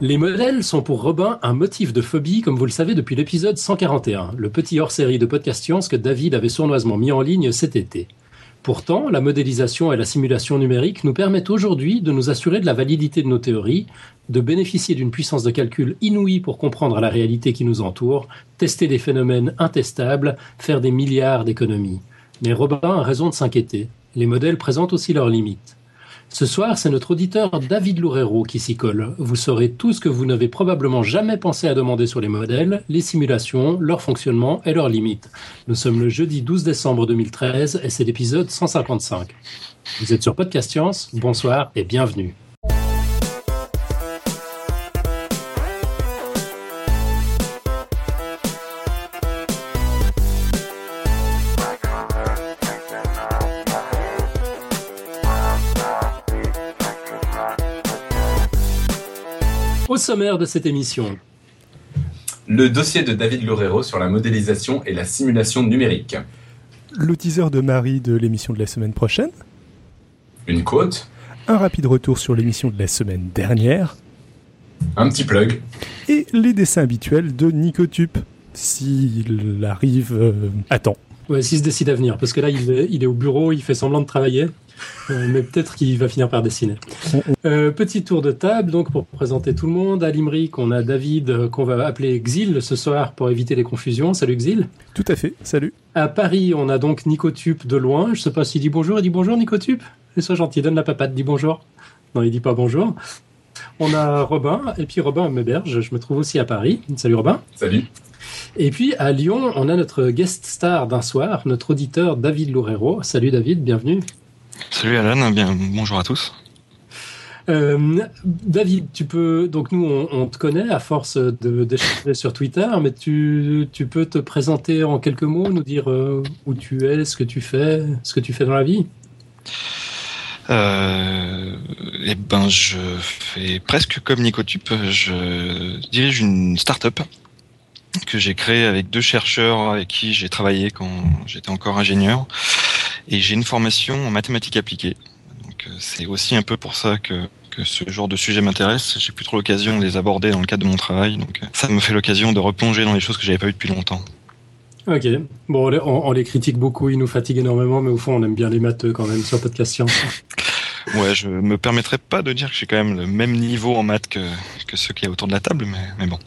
Les modèles sont pour Robin un motif de phobie, comme vous le savez depuis l'épisode 141, le petit hors-série de podcast science que David avait sournoisement mis en ligne cet été. Pourtant, la modélisation et la simulation numérique nous permettent aujourd'hui de nous assurer de la validité de nos théories, de bénéficier d'une puissance de calcul inouïe pour comprendre la réalité qui nous entoure, tester des phénomènes intestables, faire des milliards d'économies. Mais Robin a raison de s'inquiéter. Les modèles présentent aussi leurs limites. Ce soir, c'est notre auditeur David Loureiro qui s'y colle. Vous saurez tout ce que vous n'avez probablement jamais pensé à demander sur les modèles, les simulations, leur fonctionnement et leurs limites. Nous sommes le jeudi 12 décembre 2013 et c'est l'épisode 155. Vous êtes sur Podcast Science, bonsoir et bienvenue. Au sommaire de cette émission, Le dossier de David Loureiro sur la modélisation et la simulation numérique. le teaser de Marie de l'émission de la semaine prochaine, Une côte, un rapide retour sur l'émission de la semaine dernière, un petit plug, et les dessins habituels de Nicotube, s'il arrive euh, à temps. ouais, s'il se décide à venir, parce que là, il est, il est au bureau, il fait semblant de travailler, mais peut-être qu'il va finir par dessiner. Euh, petit tour de table, donc pour présenter tout le monde. À Limerick, on a David, euh, qu'on va appeler Xil ce soir pour éviter les confusions. Salut Xil. Tout à fait, salut. À Paris, on a donc Nicotube de loin. Je sais pas s'il dit bonjour. Il dit bonjour, Nicotube Et sois gentil, donne la papate, dis bonjour. Non, il dit pas bonjour. On a Robin, et puis Robin m'héberge. Je me trouve aussi à Paris. Salut Robin. salut. Et puis à Lyon, on a notre guest star d'un soir, notre auditeur David Loureiro. Salut David, bienvenue. Salut Alan, bien bonjour à tous. Euh, David, tu peux donc nous on, on te connaît à force de d'échanger sur Twitter, mais tu, tu peux te présenter en quelques mots, nous dire euh, où tu es, ce que tu fais, ce que tu fais dans la vie? Euh, eh ben, je fais presque comme Nicotube. Je dirige une start-up que j'ai créée avec deux chercheurs avec qui j'ai travaillé quand j'étais encore ingénieur. Et j'ai une formation en mathématiques appliquées. Donc, euh, c'est aussi un peu pour ça que, que ce genre de sujet m'intéresse. J'ai plus trop l'occasion de les aborder dans le cadre de mon travail. Donc, euh, ça me fait l'occasion de replonger dans les choses que j'avais pas vues depuis longtemps. Ok. Bon, on, les- on- on les critique beaucoup, ils nous fatiguent énormément, mais au fond on aime bien les matheux quand même sur Podcast Science. Ouais, je me permettrai pas de dire que j'ai quand même le même niveau en maths que, que ceux qui y a autour de la table, mais, mais bon.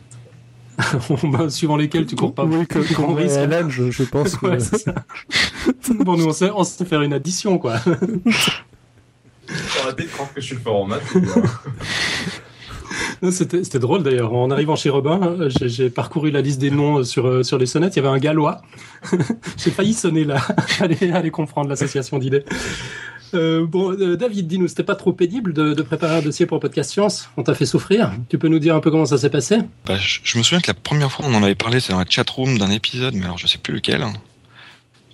Bah, Suivant lesquels tu cours pas Oui, de grands risques. Alan, je, je pense que... Ouais, c'est ça. bon, nous on sait, on sait faire une addition quoi. Arrêtez de croire que je suis le fort en maths. C'était c'était drôle d'ailleurs. En arrivant chez Robin, euh, j'ai parcouru la liste des noms sur, euh, sur les sonnettes. Il y avait un gallois. j'ai failli sonner là. allez, allez comprendre l'association d'idées. Euh, bon, euh, David, dis-nous, c'était pas trop pénible de, de préparer un dossier pour Podcast Science? On t'a fait souffrir Tu peux nous dire un peu comment ça s'est passé? Bah, je, je me souviens que la première fois on en avait parlé, c'est dans la chatroom d'un épisode, mais alors je sais plus lequel.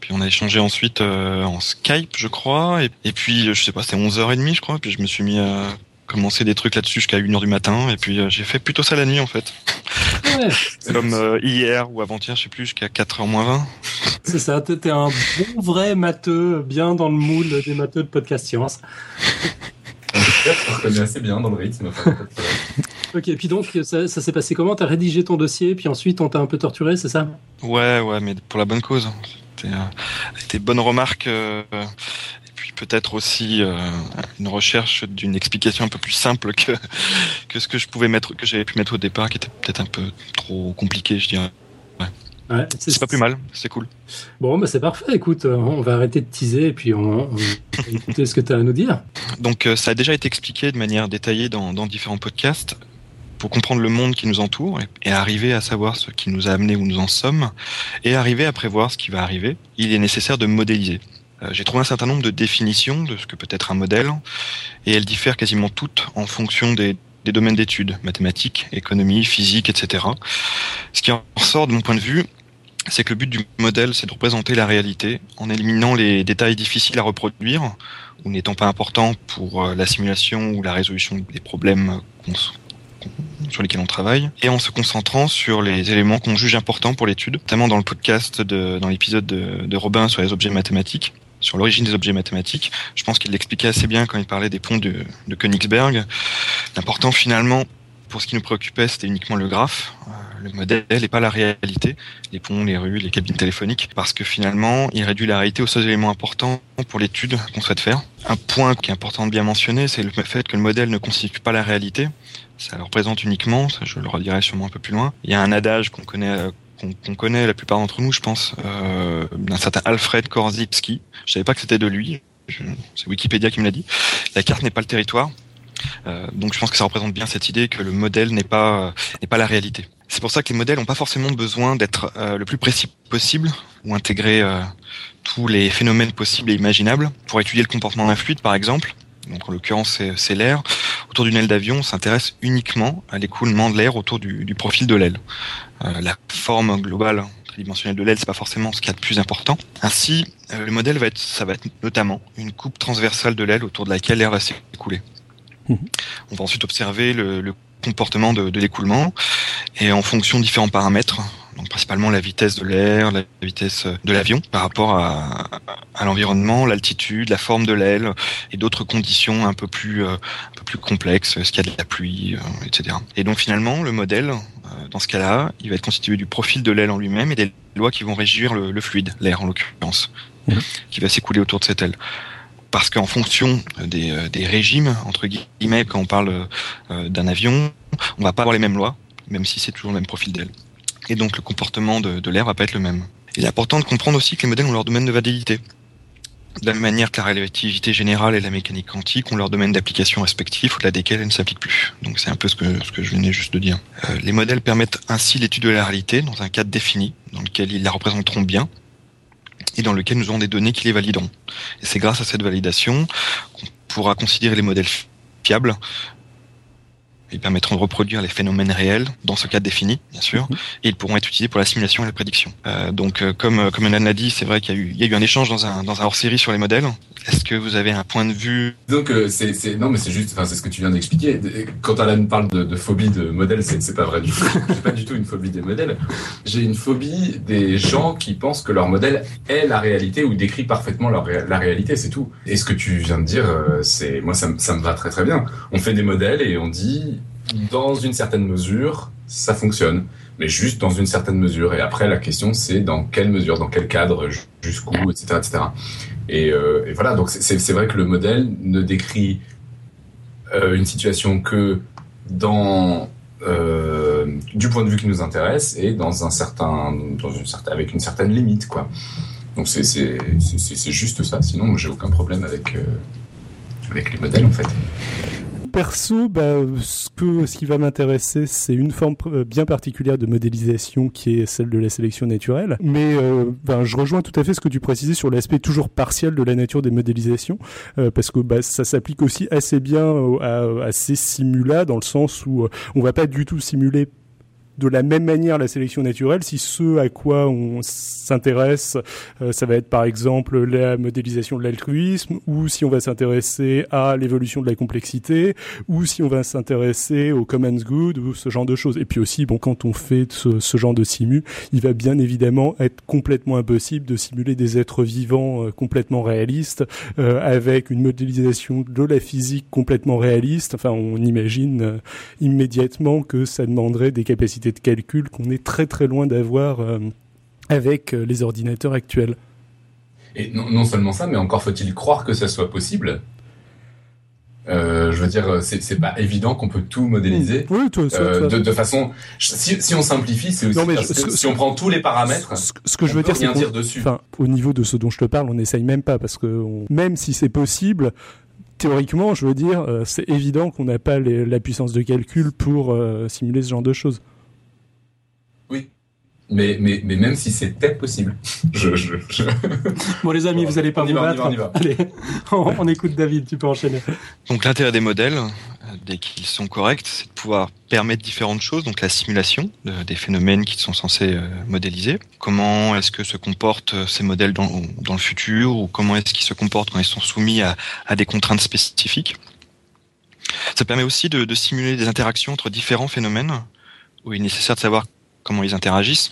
Puis on a échangé ensuite euh, en Skype, je crois. Et, et puis, je sais pas, c'était 11h30, je crois. Puis je me suis mis à commencer des trucs là-dessus jusqu'à 1h du matin. Et puis euh, j'ai fait plutôt ça la nuit, en fait. Ouais, Comme euh, hier ou avant-hier, je sais plus, jusqu'à 4h moins 20. c'est ça. T'es un bon vrai matheux, bien dans le moule des matheux de Podcast Science. Je assez bien dans le rythme. Ok, et puis donc, ça, ça s'est passé comment? T'as rédigé ton dossier, puis ensuite on t'a un peu torturé, c'est ça? Ouais, ouais, mais pour la bonne cause. C'était euh, des bonnes remarques. euh, et puis peut-être aussi euh, une recherche d'une explication un peu plus simple que, que ce que je pouvais mettre, que j'avais pu mettre au départ, qui était peut-être un peu trop compliqué, je dirais. Ouais, C'est pas plus mal, c'est cool. Bon, bah c'est parfait. Écoute, on va arrêter de teaser et puis on, on va écouter ce que tu as à nous dire. Donc ça a déjà été expliqué de manière détaillée dans, dans différents podcasts. Comprendre le monde qui nous entoure et, arriver à savoir ce qui nous a amené où nous en sommes et arriver à prévoir ce qui va arriver, il est nécessaire de modéliser. Euh, J'ai trouvé un certain nombre de définitions de ce que peut être un modèle et elles diffèrent quasiment toutes en fonction des, domaines d'études, mathématiques, économie, physique, etc. Ce qui en ressort de mon point de vue, c'est que le but du modèle, c'est de représenter la réalité en éliminant les détails difficiles à reproduire ou n'étant pas importants pour euh, la simulation ou la résolution des problèmes qu'on- sur lesquels on travaille, et en se concentrant sur les éléments qu'on juge importants pour l'étude, notamment dans le podcast, dans l'épisode de, de Robin sur les objets mathématiques. sur l'origine des objets mathématiques. Je pense qu'il l'expliquait assez bien quand il parlait des ponts de, de Königsberg. L'important finalement, pour ce qui nous préoccupait, c'était uniquement le graphe, euh, le modèle et pas la réalité, les ponts, les rues, les cabines téléphoniques, parce que finalement, il réduit la réalité aux seuls éléments importants pour l'étude qu'on souhaite faire. Un point qui est important de bien mentionner, c'est le fait que le modèle ne constitue pas la réalité. Ça le représente uniquement, ça je le redirai sûrement un peu plus loin. Il y a un adage qu'on connaît euh, qu'on connaît la plupart d'entre nous, je pense, euh, d'un certain Alfred Korzybski. Je savais pas que c'était de lui. C'est Wikipédia qui me l'a dit. La carte n'est pas le territoire. Euh, donc je pense que ça représente bien cette idée que le modèle n'est pas n'est pas la réalité. C'est pour ça que les modèles n'ont pas forcément besoin d'être le plus précis possible ou intégrer tous les phénomènes possibles et imaginables. Pour étudier le comportement d'un fluide, par exemple, donc en l'occurrence c'est l'air, autour d'une aile d'avion, on s'intéresse uniquement à l'écoulement de l'air autour du, du, profil de l'aile. Euh, la forme globale tridimensionnelle de l'aile, c'est pas forcément ce qu'il y a de plus important. Ainsi, euh, le modèle va être, ça va être notamment une coupe transversale de l'aile autour de laquelle l'air va s'écouler. Mmh. On va ensuite observer le, le comportement de, de l'écoulement et en fonction de différents paramètres, donc principalement la vitesse de l'air, la vitesse de l'avion par rapport à, à l'environnement, l'altitude, la forme de l'aile et d'autres conditions un peu plus euh, un peu plus complexes, ce qu'il y a de la pluie, euh, etc. Et donc finalement, le modèle, euh, dans ce cas-là, il va être constitué du profil de l'aile en lui-même et des lois qui vont régir le, le fluide, l'air en l'occurrence, mmh. qui va s'écouler autour de cette aile parce qu'en fonction des, des, régimes, entre guillemets, quand on parle euh, d'un avion, on va pas avoir les mêmes lois, même si c'est toujours le même profil d'aile. Et donc le comportement de, de l'air va pas être le même. Il est important de comprendre aussi que les modèles ont leur domaine de validité. De la même manière que la relativité générale et la mécanique quantique ont leur domaine d'application respectif, au-delà desquels elles ne s'appliquent plus. Donc c'est un peu ce que, ce que je venais juste de dire. Euh, les modèles permettent ainsi l'étude de la réalité dans un cadre défini, dans lequel ils la représenteront bien, et dans lequel nous aurons des données qui les valideront. Et c'est grâce à cette validation qu'on pourra considérer les modèles fiables. Ils permettront de reproduire les phénomènes réels dans ce cadre défini, bien sûr, et ils pourront être utilisés pour la simulation et la prédiction. Euh, donc, euh, comme comme Alan l'a dit, c'est vrai qu'il y a eu il y a eu un échange dans un dans un hors série sur les modèles. Est-ce que vous avez un point de vue? Donc euh, c'est non mais c'est juste enfin c'est ce que tu viens d'expliquer. Quand Alan parle de, phobie de modèles, c'est pas vrai du tout. J'ai pas du tout une phobie des modèles. J'ai une phobie des gens qui pensent que leur modèle est la réalité ou décrit parfaitement la réalité, c'est tout. Et ce que tu viens de dire, euh, c'est moi ça ça me va très très bien. On fait des modèles et on dit dans une certaine mesure, ça fonctionne, mais juste dans une certaine mesure. Et après, la question, c'est dans quelle mesure, dans quel cadre, jusqu'où, etc., etc. Et, euh, et voilà, donc c'est vrai que le modèle ne décrit euh, une situation que dans euh, du point de vue qui nous intéresse et dans un certain, avec une certaine limite. Donc c'est juste ça. Sinon, j'ai aucun problème avec avec les modèles, en fait perso, bah, ce, que, ce qui va m'intéresser, c'est une forme bien particulière de modélisation qui est celle de la sélection naturelle. Mais euh, ben, je rejoins tout à fait ce que tu précisais sur l'aspect toujours partiel de la nature des modélisations, euh, parce que bah, ça s'applique aussi assez bien à, ces simulats, dans le sens où euh, on va pas du tout simuler de la même manière la sélection naturelle si ce à quoi on s'intéresse, euh, ça va être par exemple la modélisation de l'altruisme, ou si on va s'intéresser à l'évolution de la complexité, ou si on va s'intéresser au commons good, ou ce genre de choses. Et puis aussi, bon, quand on fait ce, ce genre de simu, il va bien évidemment être complètement impossible de simuler des êtres vivants euh, complètement réalistes, euh, avec une modélisation de la physique complètement réaliste. Enfin, on imagine euh, immédiatement que ça demanderait des capacités de calcul qu'on est très très loin d'avoir euh, avec euh, les ordinateurs actuels. Et non, non, seulement ça, mais encore faut-il croire que ça soit possible. Euh, je veux dire, c'est pas évident qu'on peut tout modéliser oui, toi, ça, euh, de, de, façon. Si, si on simplifie, c'est aussi non, mais parce que si on prend tous les paramètres, ce, ce que je veux dire, c'est dire dessus. Au niveau de ce dont je te parle, on n'essaye même pas parce que on, même si c'est possible, théoriquement, je veux dire, euh, c'est évident qu'on n'a pas les, la puissance de calcul pour euh, simuler ce genre de choses. Mais, mais, mais même si c'était possible. Je, je, je... Bon, les amis, vous allez pas on vous va, battre. On, y va, on, y va. Allez, on, on, écoute David, tu peux enchaîner. Donc, l'intérêt des modèles, dès qu'ils sont corrects, c'est de pouvoir permettre différentes choses. Donc, la simulation de, des phénomènes qui sont censés euh, modéliser. Comment est-ce que se comportent ces modèles dans, dans le futur ou comment est-ce qu'ils se comportent quand ils sont soumis à, à des contraintes spécifiques. Ça permet aussi de, de simuler des interactions entre différents phénomènes où il est nécessaire de savoir comment ils interagissent.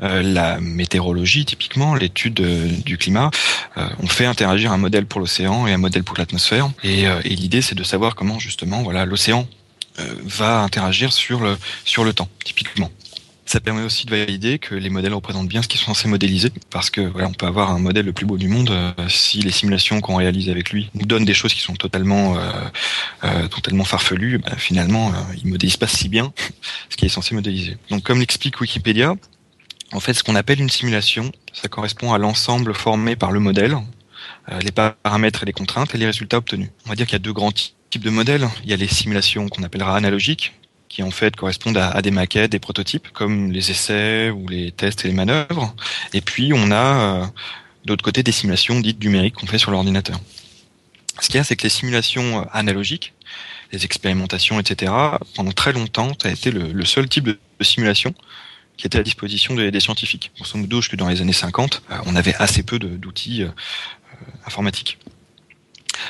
la météorologie, typiquement, l'étude du climat, on fait interagir un modèle pour l'océan et un modèle pour l'atmosphère. Et, et l'idée, c'est de savoir comment justement, voilà, l'océan va interagir sur le sur le temps, typiquement. Ça permet aussi de valider que les modèles représentent bien ce qu'ils sont censés modéliser, parce que voilà, on peut avoir un modèle le plus beau du monde euh, si les simulations qu'on réalise avec lui nous donnent des choses qui sont totalement, euh, euh, totalement farfelues. Bah, finalement, euh, il modélise pas si bien ce qui est censé modéliser. Donc, comme l'explique Wikipédia, en fait, ce qu'on appelle une simulation, ça correspond à l'ensemble formé par le modèle, les paramètres et les contraintes et les résultats obtenus. On va dire qu'il y a deux grands types de modèles. Il y a les simulations qu'on appellera analogiques, qui en fait correspondent à, des maquettes, des prototypes, comme les essais ou les tests et les manœuvres. Et puis on a euh, d'autre côté des simulations dites numériques qu'on fait sur l'ordinateur. Ce qu'il y a, c'est que les simulations euh, analogiques, les expérimentations, etc., pendant très longtemps, ça a été le, seul type de, simulation qui était à disposition des, scientifiques. Grosso modo, jusque dans les années 50, euh, on avait assez peu d'outils informatiques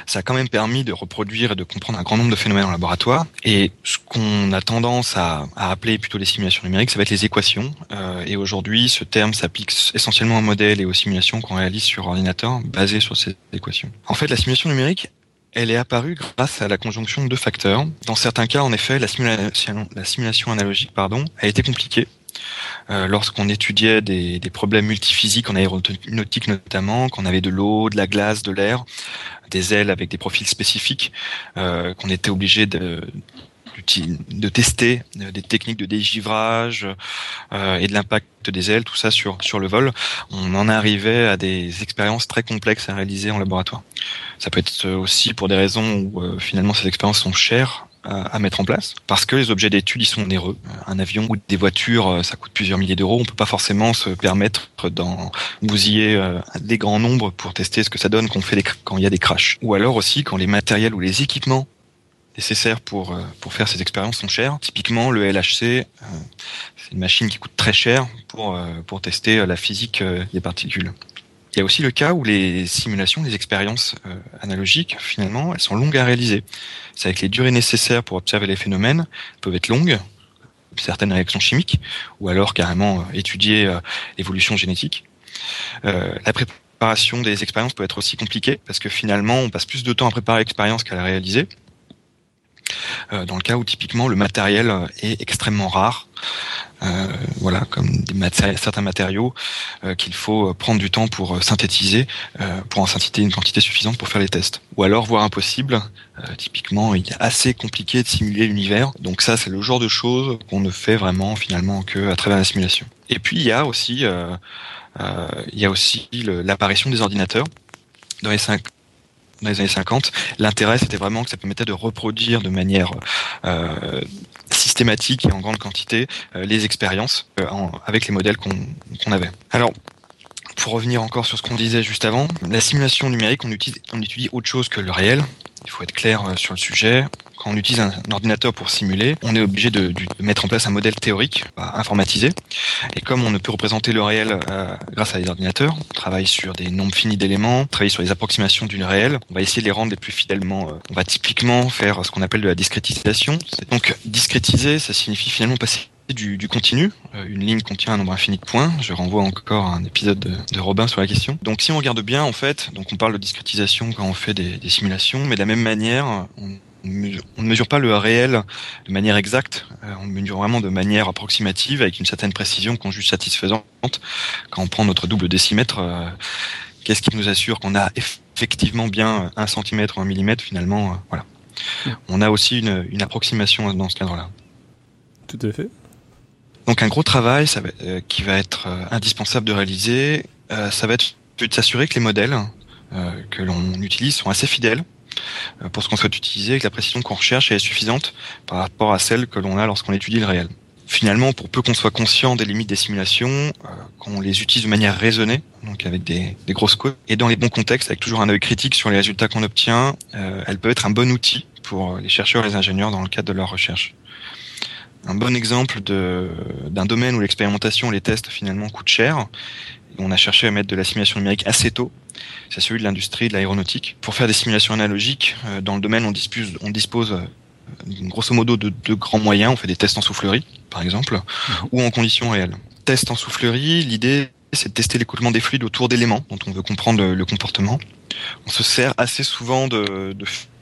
ça a quand même permis de reproduire et de comprendre un grand nombre de phénomènes en laboratoire. Et ce qu'on a tendance à, appeler plutôt les simulations numériques, ça va être les équations. Euh, et aujourd'hui, ce terme s'applique essentiellement aux modèles et aux simulations qu'on réalise sur ordinateur basées sur ces équations. En fait, la simulation numérique, elle est apparue grâce à la conjonction de deux facteurs. Dans certains cas, en effet, la simulation, la simulation analogique pardon, a été compliquée euh, lorsqu'on étudiait des, des, problèmes multiphysiques en aéronautique notamment, qu'on avait de l'eau, de la glace, de l'air, des ailes avec des profils spécifiques, euh, qu'on était obligé de, tester euh, des techniques de dégivrage euh, et de l'impact des ailes, tout ça sur sur le vol, on en arrivait à des expériences très complexes à réaliser en laboratoire. Ça peut être aussi pour des raisons où euh, finalement ces expériences sont chères à mettre en place parce que les objets d'étude ils sont onéreux. Un avion ou des voitures, euh, ça coûte plusieurs milliers d'euros. On peut pas forcément se permettre d'en bousiller euh, des grands nombres pour tester ce que ça donne quand, fait quand il y a des crashs. Ou alors aussi quand les matériels ou les équipements nécessaires pour euh, pour faire ces expériences sont chers. Typiquement, le LHC, c'est une machine qui coûte très cher pour pour tester la physique des particules. Il y a aussi le cas où les simulations, les expériences euh, analogiques, finalement, elles sont longues à réaliser. C'est avec les durées nécessaires pour observer les phénomènes peuvent être longues, certaines réactions chimiques, ou alors carrément euh, étudier euh, l'évolution génétique. la préparation des expériences peut être aussi compliquée parce que finalement, on passe plus de temps à préparer l'expérience qu'à la réaliser. dans le cas où typiquement le matériel est extrêmement rare, euh, voilà, comme des certains matériaux euh, qu'il faut prendre du temps pour euh, synthétiser, pour en synthétiser une quantité suffisante pour faire les tests. Ou alors, voire impossible, typiquement, il est assez compliqué de simuler l'univers. Donc ça, c'est le genre de choses qu'on ne fait vraiment finalement que à travers la simulation. Et puis il y a aussi, il y a aussi l'apparition des ordinateurs dans les cinq dans les années 50, l'intérêt c'était vraiment que ça permettait de reproduire de manière euh, systématique et en grande quantité euh, les expériences euh, avec les modèles qu'on avait. Pour revenir encore sur ce qu'on disait juste avant, la simulation numérique, on utilise, on étudie autre chose que le réel. Il faut être clair euh, sur le sujet. Quand on utilise un, ordinateur pour simuler, on est obligé de, mettre en place un modèle théorique informatisé. Et comme on ne peut représenter le réel euh, grâce à des ordinateurs, on travaille sur des nombres finis d'éléments, on travaille sur les approximations du réel. On va essayer de les rendre les plus fidèlement. Euh, on va typiquement faire ce qu'on appelle de la discrétisation. Donc discrétiser, ça signifie finalement passer du, du, continu. Euh, une ligne contient un nombre infini de points. Je renvoie encore à un épisode de, de, Robin sur la question. Donc si on regarde bien, en fait, donc on parle de discrétisation quand on fait des, des simulations, mais de la même manière, on, on ne mesure pas le réel de manière exacte, euh, on le mesure vraiment de manière approximative, avec une certaine précision qu'on juge satisfaisante. Quand on prend notre double décimètre, euh, qu'est-ce qui nous assure qu'on a effectivement bien un centimètre ou un millimètre finalement Voilà. On a aussi une, une approximation dans ce cadre-là. Tout à fait. Donc un gros travail euh, qui va être euh, indispensable de réaliser, euh, ça va être de s'assurer que les modèles que l'on utilise sont assez fidèles pour ce qu'on souhaite utiliser, que la précision qu'on recherche est suffisante par rapport à celle que l'on a lorsqu'on étudie le réel. Finalement, pour peu qu'on soit conscient des limites des simulations, qu'on les utilise de manière raisonnée, donc avec des, grosses codes, et dans les bons contextes, avec toujours un œil critique sur les résultats qu'on obtient, elle peut être un bon outil pour les chercheurs et les ingénieurs dans le cadre de leur recherche un bon exemple d'un domaine où l'expérimentation les tests finalement coûtent cher. On a cherché à mettre de la simulation numérique assez tôt. C'est celui de l'industrie de l'aéronautique. Pour faire des simulations analogiques, euh, dans le domaine, on dispose, on dispose grosso modo de, de, grands moyens. On fait des tests en soufflerie, par exemple, ou en conditions réelles. Test en soufflerie, l'idée c'est de tester l'écoulement des fluides autour d'éléments dont on veut comprendre le, comportement. On se sert assez souvent de,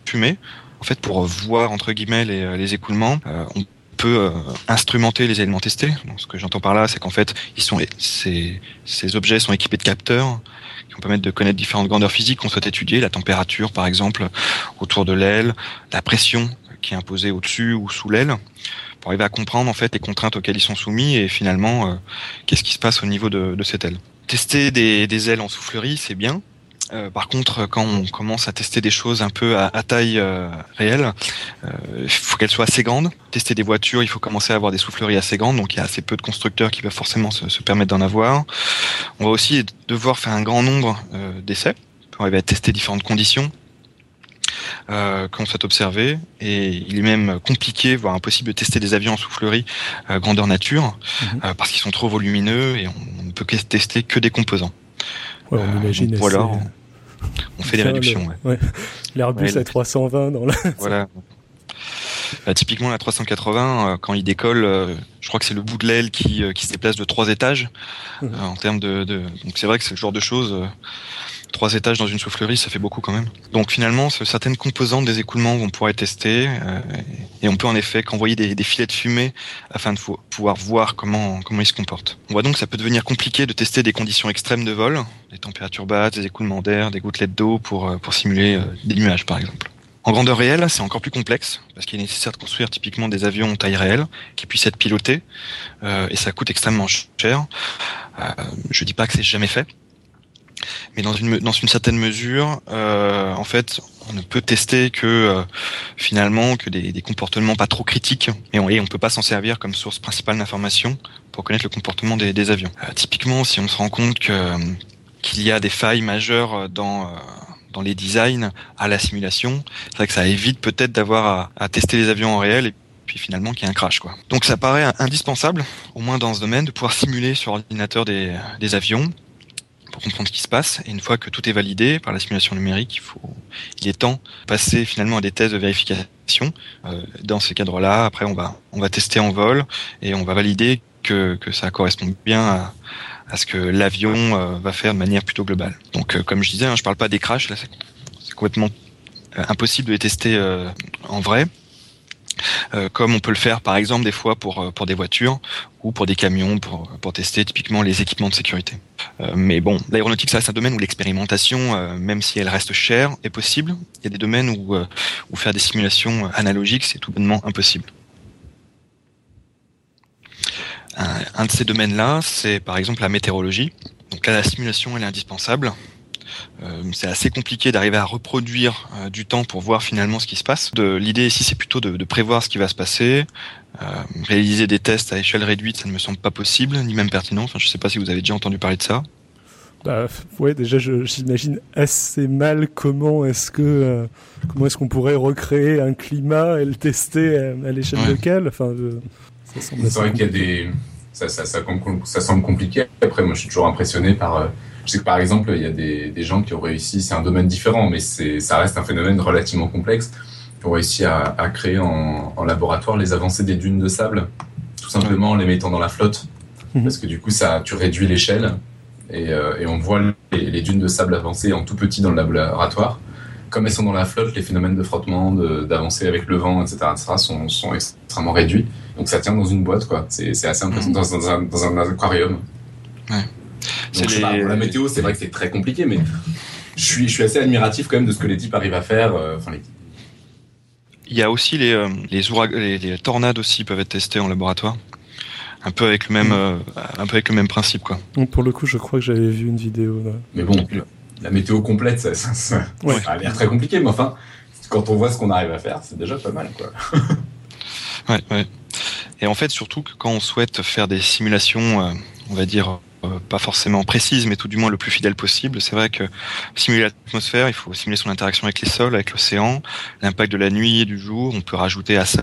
fumée, en fait, pour voir entre guillemets les, écoulements. Euh, on peut euh, instrumenter les éléments testés. Donc, ce que j'entends par là, c'est qu'en fait, ils sont, ces, ces objets sont équipés de capteurs qui vont permettre de connaître différentes grandeurs physiques qu'on souhaite étudier, la température par exemple autour de l'aile, la pression qui est imposée au-dessus ou sous l'aile, pour arriver à comprendre en fait les contraintes auxquelles ils sont soumis et finalement euh, qu'est-ce qui se passe au niveau de, cette aile. Tester des ailes en soufflerie, c'est bien, euh, par contre, quand on commence à tester des choses un peu à, taille euh, réelle, euh, il faut qu'elles soient assez grandes. Tester des voitures, il faut commencer à avoir des souffleries assez grandes, donc il y a assez peu de constructeurs qui peuvent forcément se, se permettre d'en avoir. On va aussi devoir faire un grand nombre d'essais pour arriver à tester différentes conditions euh, qu'on souhaite observer. Et il est même compliqué, voire impossible de tester des avions en soufflerie grandeur nature, mhm. parce qu'ils sont trop volumineux et on ne peut tester que des composants. Ouais, on imagine. Voilà on fait des réductions. Ouais. L'Airbus à 320 dans la. Voilà. Bah, typiquement la 380, euh, quand il décolle, euh, je crois que c'est le bout de l'aile qui, euh, qui se déplace de trois étages mmh. en termes de, de... Donc c'est vrai que c'est le genre de choses trois étages dans une soufflerie, ça fait beaucoup quand même. Donc finalement, certaines composantes des écoulements vont pouvoir être testées euh, et on peut en effet qu'envoyer des, filets de fumée afin de pouvoir voir comment comment ils se comportent. On voit donc que ça peut devenir compliqué de tester des conditions extrêmes de vol, des températures basses, des écoulements d'air, des gouttelettes d'eau pour euh, pour simuler euh, des nuages par exemple. En grandeur réelle, c'est encore plus complexe parce qu'il est nécessaire de construire typiquement des avions taille réelle qui puissent être pilotés euh, et ça coûte extrêmement cher. Euh, je dis pas que c'est jamais fait, mais dans une dans une certaine mesure, euh, en fait, on ne peut tester que euh, finalement que des, des, comportements pas trop critiques, et on on peut pas s'en servir comme source principale d'information pour connaître le comportement des, des avions. Euh, typiquement, si on se rend compte que qu'il y a des failles majeures dans dans les designs à la simulation, c'est vrai que ça évite peut-être d'avoir à, à, tester les avions en réel et puis finalement qu'il y a un crash quoi. Donc ça paraît indispensable, au moins dans ce domaine, de pouvoir simuler sur ordinateur des, des avions pour comprendre ce qui se passe. Et une fois que tout est validé par la simulation numérique, il faut, il est temps de passer finalement à des tests de vérification. Euh, dans ces cadres-là, après, on va, on va tester en vol et on va valider que, que ça correspond bien à, à ce que l'avion euh, va faire de manière plutôt globale. Donc, euh, comme je disais, hein, je parle pas des crashs, là, c'est complètement impossible de les tester en vrai. Euh, comme on peut le faire par exemple des fois pour, euh, pour des voitures ou pour des camions pour, pour tester typiquement les équipements de sécurité. Euh, mais bon, l'aéronautique, ça c'est un domaine où l'expérimentation, même si elle reste chère, est possible. Il y a des domaines où, où faire des simulations analogiques, c'est tout bonnement impossible. Un, un de ces domaines-là, c'est par exemple la météorologie. Donc là, la simulation, elle est indispensable. Euh, c'est assez compliqué d'arriver à reproduire euh, du temps pour voir finalement ce qui se passe. L'idée ici, c'est plutôt de, de, prévoir ce qui va se passer. Euh, réaliser des tests à échelle réduite, ça ne me semble pas possible, ni même pertinent. Enfin, je ne sais pas si vous avez déjà entendu parler de ça. Bah, ouais, déjà, j'imagine assez mal comment est-ce que euh, comment est-ce qu'on pourrait recréer un climat et le tester à, à l'échelle ouais. locale. Enfin, c'est vrai qu'il y a des ça, ça, ça, ça, semble compliqué. Après, moi, je suis toujours impressionné par je sais que par exemple, il y a des, des gens qui ont réussi, c'est un domaine différent, mais ça reste un phénomène relativement complexe, qui ont réussi à, à créer en, en, laboratoire les avancées des dunes de sable, tout simplement en les mettant dans la flotte. Mhm. Parce que du coup, ça, tu réduis l'échelle et, euh, et, on voit les, les, dunes de sable avancer en tout petit dans le laboratoire. Comme elles sont dans la flotte, les phénomènes de frottement, d'avancer avec le vent, etc., etc. Sont, sont, extrêmement réduits. Donc ça tient dans une boîte, quoi. C'est assez impressionnant mhm. dans, dans, un, dans un aquarium. Ouais. Donc, les... pas, pour la météo, c'est vrai que c'est très compliqué, mais je suis, je suis assez admiratif quand même de ce que les types arrivent à faire. Euh, enfin, les... Il y a aussi les, euh, les, les, les, tornades aussi peuvent être testées en laboratoire. Un peu avec le même, mmh. euh, un peu avec le même principe, quoi. Donc, pour le coup, je crois que j'avais vu une vidéo. Là. Mais bon, la météo complète, ça, ça, ça, ouais. ça a l'air très compliqué, mais enfin, quand on voit ce qu'on arrive à faire, c'est déjà pas mal, quoi. ouais, ouais. Et en fait, surtout que quand on souhaite faire des simulations, on va dire pas forcément précise, mais tout du moins le plus fidèle possible. C'est vrai que simuler l'atmosphère, il faut simuler son interaction avec les sols, avec l'océan, l'impact de la nuit et du jour. On peut rajouter à ça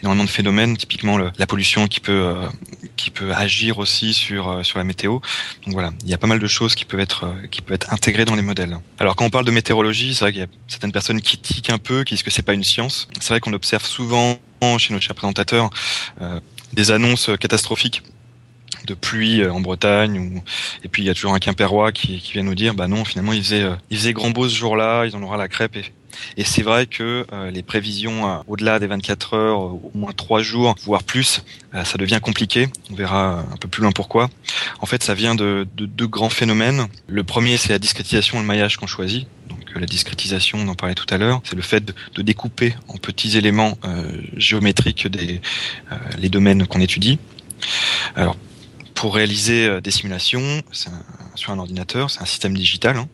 énormément de phénomènes, typiquement la pollution qui peut qui peut agir aussi sur sur la météo. Donc voilà, il y a pas mal de choses qui peuvent être qui peuvent être intégrées dans les modèles. Alors quand on parle de météorologie, c'est vrai qu'il y a certaines personnes qui tiquent un peu, qui disent que c'est pas une science. C'est vrai qu'on observe souvent chez notre cher présentateur des annonces catastrophiques de pluie euh, en Bretagne et puis il y a toujours un Quimpérois qui, qui vient nous dire bah non finalement il faisait euh, il faisait grand beau ce jour-là ils en aura la crêpe. Et, et c'est vrai que euh, les prévisions au-delà des 24 heures au moins 3 jours voire plus ça devient compliqué. On verra un peu plus loin pourquoi. En fait ça vient de deux grands phénomènes. Le premier c'est la discrétisation et le maillage qu'on choisit. Donc la discrétisation, on en parlait tout à l'heure, c'est le fait de, découper en petits éléments géométriques des, les domaines qu'on étudie. Alors pour réaliser euh, des simulations sur un ordinateur, c'est un système digital hein,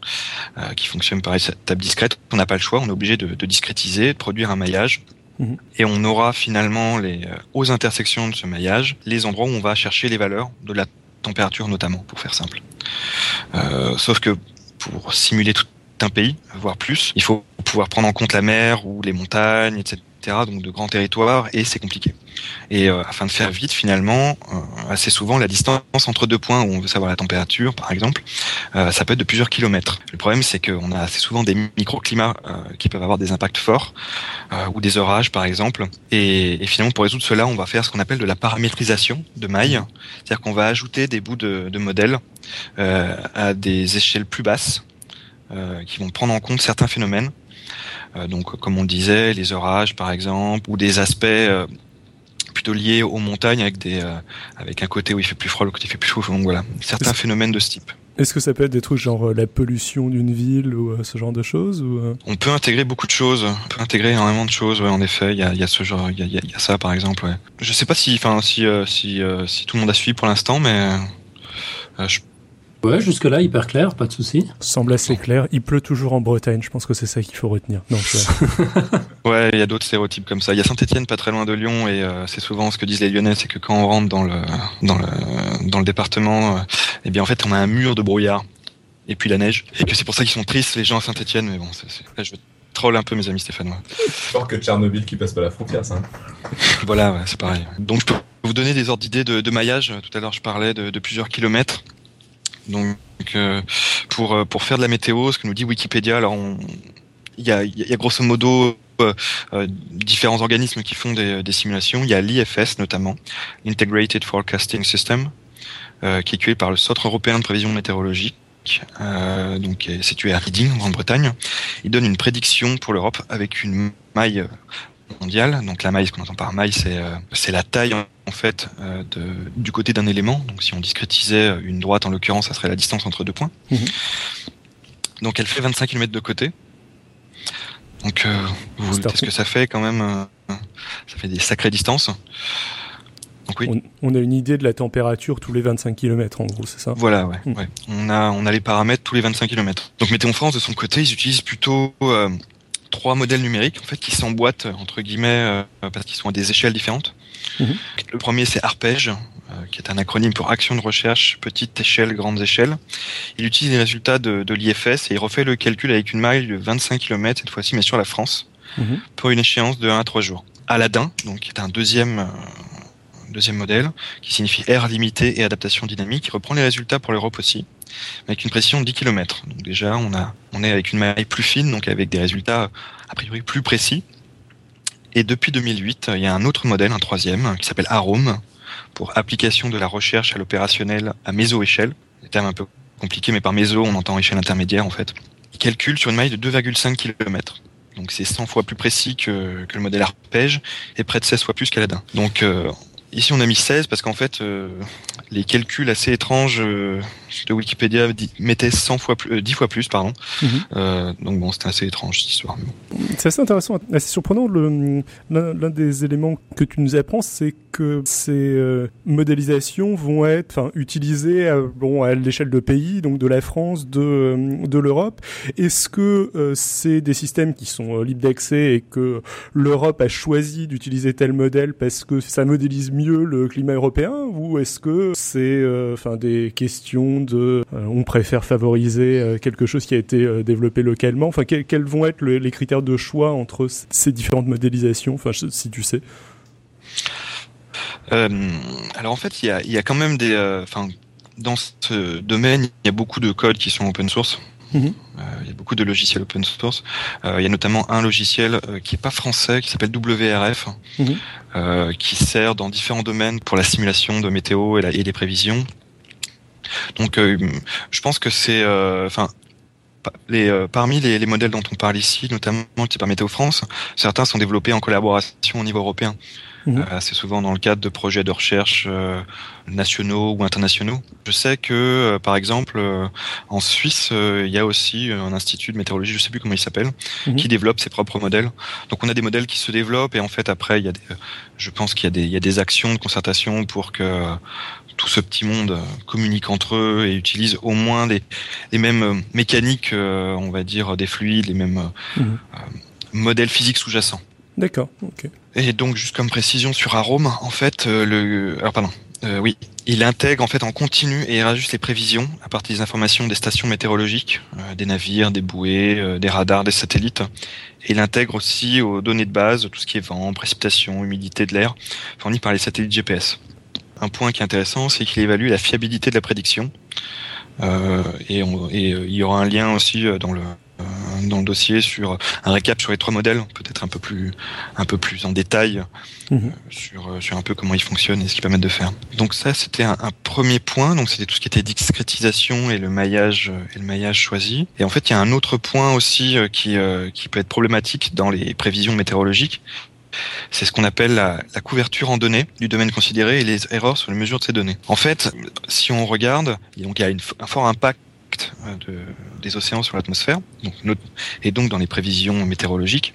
euh, qui fonctionne par table discrète. On n'a pas le choix, on est obligé de, discrétiser, de produire un maillage. Mhm. Et on aura finalement les, euh, aux intersections de ce maillage les endroits où on va chercher les valeurs de la température notamment, pour faire simple. sauf que pour simuler tout un pays, voire plus, il faut pouvoir prendre en compte la mer ou les montagnes, etc donc de grands territoires, et c'est compliqué. Et euh, afin de faire vite, finalement, euh, assez souvent, la distance entre deux points où on veut savoir la température, par exemple, euh, ça peut être de plusieurs kilomètres. Le problème, c'est qu'on a assez souvent des microclimats qui peuvent avoir des impacts forts, ou des orages, par exemple. Et, finalement, pour résoudre cela, on va faire ce qu'on appelle de la paramétrisation de mailles, c'est-à-dire qu'on va ajouter des bouts de, de modèles à des échelles plus basses, qui vont prendre en compte certains phénomènes donc, comme on disait, les orages, par exemple, ou des aspects euh, plutôt liés aux montagnes avec des euh, avec un côté où il fait plus froid, le côté où il fait plus chaud. Donc voilà, certains phénomènes de ce type. Est-ce que ça peut être des trucs genre la pollution d'une ville ou ce genre de choses ou On peut intégrer beaucoup de choses. On peut intégrer énormément de choses. Ouais, en effet, il y a, y a, ce genre, il y a, y a, ça par exemple. Ouais. Je sais pas si, enfin, si si, si tout le monde a suivi pour l'instant, mais je Ouais, jusque-là, hyper clair, pas de souci. Semble assez clair. Il pleut toujours en Bretagne, je pense que c'est ça qu'il faut retenir. Donc, ouais, il y a d'autres stéréotypes comme ça. Il y a Saint-Etienne, pas très loin de Lyon, et euh, c'est souvent ce que disent les Lyonnais, c'est que quand on rentre dans le, dans le, dans le département, euh, eh bien, en fait, on a un mur de brouillard, et puis la neige, et que c'est pour ça qu'ils sont tristes, les gens à Saint-Etienne, mais bon, c'est, là, je troll un peu mes amis stéphanois. Fort que Tchernobyl qui passe pas la frontière, ça. Hein. voilà, ouais, c'est pareil. Donc, je peux vous donner des ordres d'idées de, de maillage. Tout à l'heure, je parlais de, de plusieurs kilomètres. Donc euh, pour euh, pour faire de la météo, ce que nous dit Wikipédia, il y a, y a grosso modo euh, différents organismes qui font des, simulations. Il y a l'IFS notamment, Integrated Forecasting System, qui est créé par le Centre européen de prévision météorologique. Donc situé à Reading en Grande-Bretagne. Il donne une prédiction pour l'Europe avec une maille mondiale. Donc la maille, ce qu'on entend par maille, c'est la taille en fait euh, de, du côté d'un élément. Donc si on discrétisait une droite en l'occurrence, ça serait la distance entre deux points. Mhm. Donc elle fait 25 km de côté. Donc euh, vous voyez ce que ça fait quand même Ça fait des sacrées distances. Donc, oui. on, a une idée de la température tous les 25 km en gros, c'est ça? Voilà, ouais, mhm. ouais, On a on a les paramètres tous les 25 km. Donc Météo France de son côté, ils utilisent plutôt trois modèles numériques en fait qui s'emboîtent entre guillemets euh, parce qu'ils sont à des échelles différentes. Mhm. Le premier c'est Arpège, euh, qui est un acronyme pour Action de recherche petite échelle grandes échelles. Il utilise les résultats de, de l'IFS et il refait le calcul avec une maille de 25 km cette fois-ci mais sur la France mhm. pour une échéance de 1 à 3 jours. Aladin, donc qui est un deuxième euh, deuxième modèle, qui signifie air limité et adaptation dynamique, reprend les résultats pour l'Europe aussi, avec une précision de 10 km. Donc déjà, on, a, on est avec une maille plus fine, donc avec des résultats a priori plus précis. Et depuis 2008, il y a un autre modèle, un troisième, qui s'appelle Arome, pour application de la recherche à l'opérationnel à méso-échelle. un terme un peu compliqué, mais par méso, on entend échelle intermédiaire en fait. Il calcule sur une maille de 2,5 km. Donc c'est 100 fois plus précis que, que le modèle arpège et près de 16 fois plus qu'Aladin. Donc euh, Ici, on a mis 16 parce qu'en fait, euh, les calculs assez étranges euh, de Wikipédia mettaient 100 fois plus, 10 euh, fois plus, pardon. Mhm. donc bon, c'était assez étrange cette histoire. C'est assez intéressant, assez surprenant. L'un des éléments que tu nous apprends, c'est que ces modélisations vont être, utilisées à, bon, à l'échelle de pays, donc de la France, de, de l'Europe. Est-ce que c'est des systèmes qui sont libres d'accès et que l'Europe a choisi d'utiliser tel modèle parce que ça modélise mieux le climat européen ou est-ce que c'est euh, enfin des questions question de on préfère favoriser quelque chose qui a été développé localement. Enfin, quels vont être les critères de choix entre ces différentes modélisations? Enfin, si tu sais. alors en fait, il y a, y a, quand même des, enfin, dans ce domaine, il y a beaucoup de codes qui sont open source. Mhm. Euh, il y a beaucoup de logiciels open source. Euh, il y a notamment un logiciel euh, qui est pas français, qui s'appelle WRF, mhm. qui sert dans différents domaines pour la simulation de météo et, la, et les prévisions. Donc, je pense que c'est, enfin, les, parmi les, les, modèles dont on parle ici, notamment qui par Météo France, certains sont développés en collaboration au niveau européen. Mhm. Euh, assez souvent dans le cadre de projets de recherche euh, nationaux ou internationaux. Je sais que, euh, par exemple, en Suisse, il y a aussi un institut de météorologie, je sais plus comment il s'appelle, mhm. qui développe ses propres modèles. Donc on a des modèles qui se développent et en fait après, il y a des, je pense qu'il y a des actions de concertation pour que tout ce petit monde communique entre eux et utilise au moins des, les mêmes mécaniques, on va dire, des fluides, les mêmes mhm. modèles physiques sous-jacents. D'accord, ok. Et donc, juste comme précision sur Arome, en fait, euh, le, alors pardon, euh, oui, il intègre en fait en continu et il rajuste les prévisions à partir des informations des stations météorologiques, euh, des navires, des bouées, des radars, des satellites. Et il intègre aussi aux données de base tout ce qui est vent, précipitation, humidité de l'air, fournies par les satellites GPS. Un point qui est intéressant, c'est qu'il évalue la fiabilité de la prédiction. et, et il y aura un lien aussi dans le dans le dossier sur un récap sur les trois modèles, peut-être un peu plus un peu plus en détail mhm. euh, sur euh, sur un peu comment ils fonctionnent et ce qu'ils permettent de faire. Donc ça c'était un, premier point, donc c'était tout ce qui était discrétisation et le maillage euh, et le maillage choisi. Et en fait il y a un autre point aussi qui qui peut être problématique dans les prévisions météorologiques, c'est ce qu'on appelle la, couverture en données du domaine considéré et les erreurs sur les mesures de ces données. En fait, si on regarde, donc il y a un fort impact euh, de, des océans sur l'atmosphère, et donc dans les prévisions météorologiques.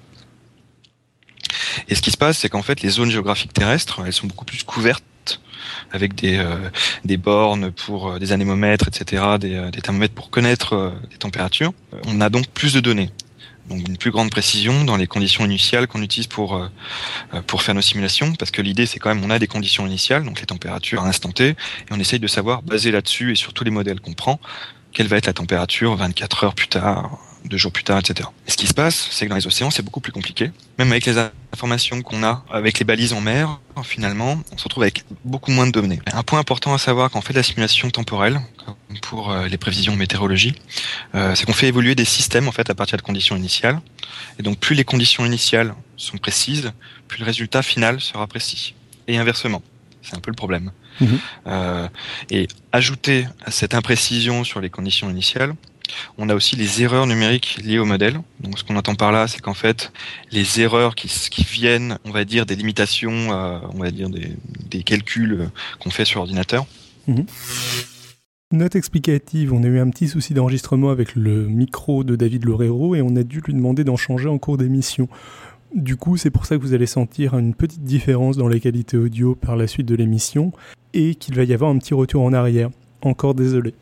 Et ce qui se passe, c'est qu'en fait, les zones géographiques terrestres, elles sont beaucoup plus couvertes avec des, euh, bornes pour euh, des anémomètres, etc., des thermomètres pour connaître les températures. On a donc plus de données. Donc une plus grande précision dans les conditions initiales qu'on utilise pour pour faire nos simulations, parce que l'idée c'est quand même on a des conditions initiales, donc les températures à l'instant T, et on essaye de savoir basé là-dessus et sur tous les modèles qu'on prend, quelle va être la température 24 heures plus tard, deux jours plus tard, etc. Et ce qui se passe, c'est que dans les océans, c'est beaucoup plus compliqué. Même avec les informations qu'on a, avec les balises en mer, finalement, on se retrouve avec beaucoup moins de données. Un point important à savoir quand on fait de la simulation temporelle, pour euh, les prévisions météorologie, euh, c'est qu'on fait évoluer des systèmes en fait à partir de conditions initiales. Et donc plus les conditions initiales sont précises, plus le résultat final sera précis. Et inversement. C'est un peu le problème. Mhm. Euh, et ajouter à cette imprécision sur les conditions initiales, on a aussi les erreurs numériques liées au modèle. Donc, ce qu'on entend par là, c'est qu'en fait, les erreurs qui, viennent, on va dire, des limitations, euh, on va dire des, calculs qu'on fait sur ordinateur. Mhm. Note explicative, on a eu un petit souci d'enregistrement avec le micro de David Lorero et on a dû lui demander d'en changer en cours d'émission. Du coup, c'est pour ça que vous allez sentir une petite différence dans la qualité audio par la suite de l'émission et qu'il va y avoir un petit retour en arrière. Encore désolé.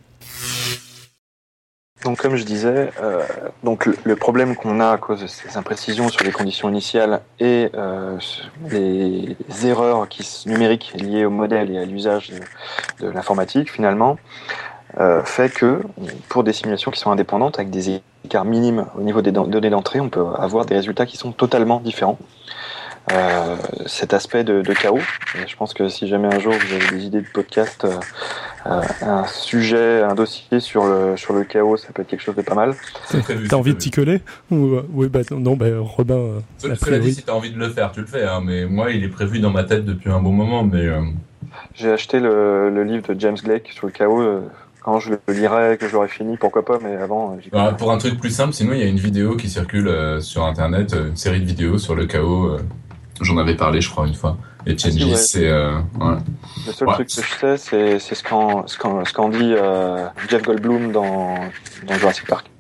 Donc comme je disais, euh, donc le, problème qu'on a à cause de ces imprécisions sur les conditions initiales et euh, les erreurs qui, numériques liées au modèle et à l'usage de, l'informatique finalement, euh, fait que pour des simulations qui sont indépendantes avec des écarts minimes au niveau des données d'entrée, on peut avoir des résultats qui sont totalement différents. Euh, cet aspect de, de, chaos. je pense que si jamais un jour vous avez des idées de podcast, euh, euh, un sujet, un dossier sur le, sur le chaos, ça peut être quelque chose de pas mal. T'as envie de t'y coller Ou, Oui, bah non, bah, Robin. Cela dit, si t'as envie de le faire, tu le fais. Hein, mais moi, il est prévu dans ma tête depuis un bon moment. Mais j'ai acheté le, le, livre de James Blake sur le chaos quand je le lirai, que j'aurai fini, pourquoi pas, mais avant. Bah, pour un truc plus simple, sinon il y a une vidéo qui circule sur internet, une série de vidéos sur le chaos J'en avais parlé, je crois, une fois. Et TNG, c'est. Euh, Le seul truc que je sais, c'est ce qu'en ce dit euh, Jeff Goldblum dans, dans Jurassic Park.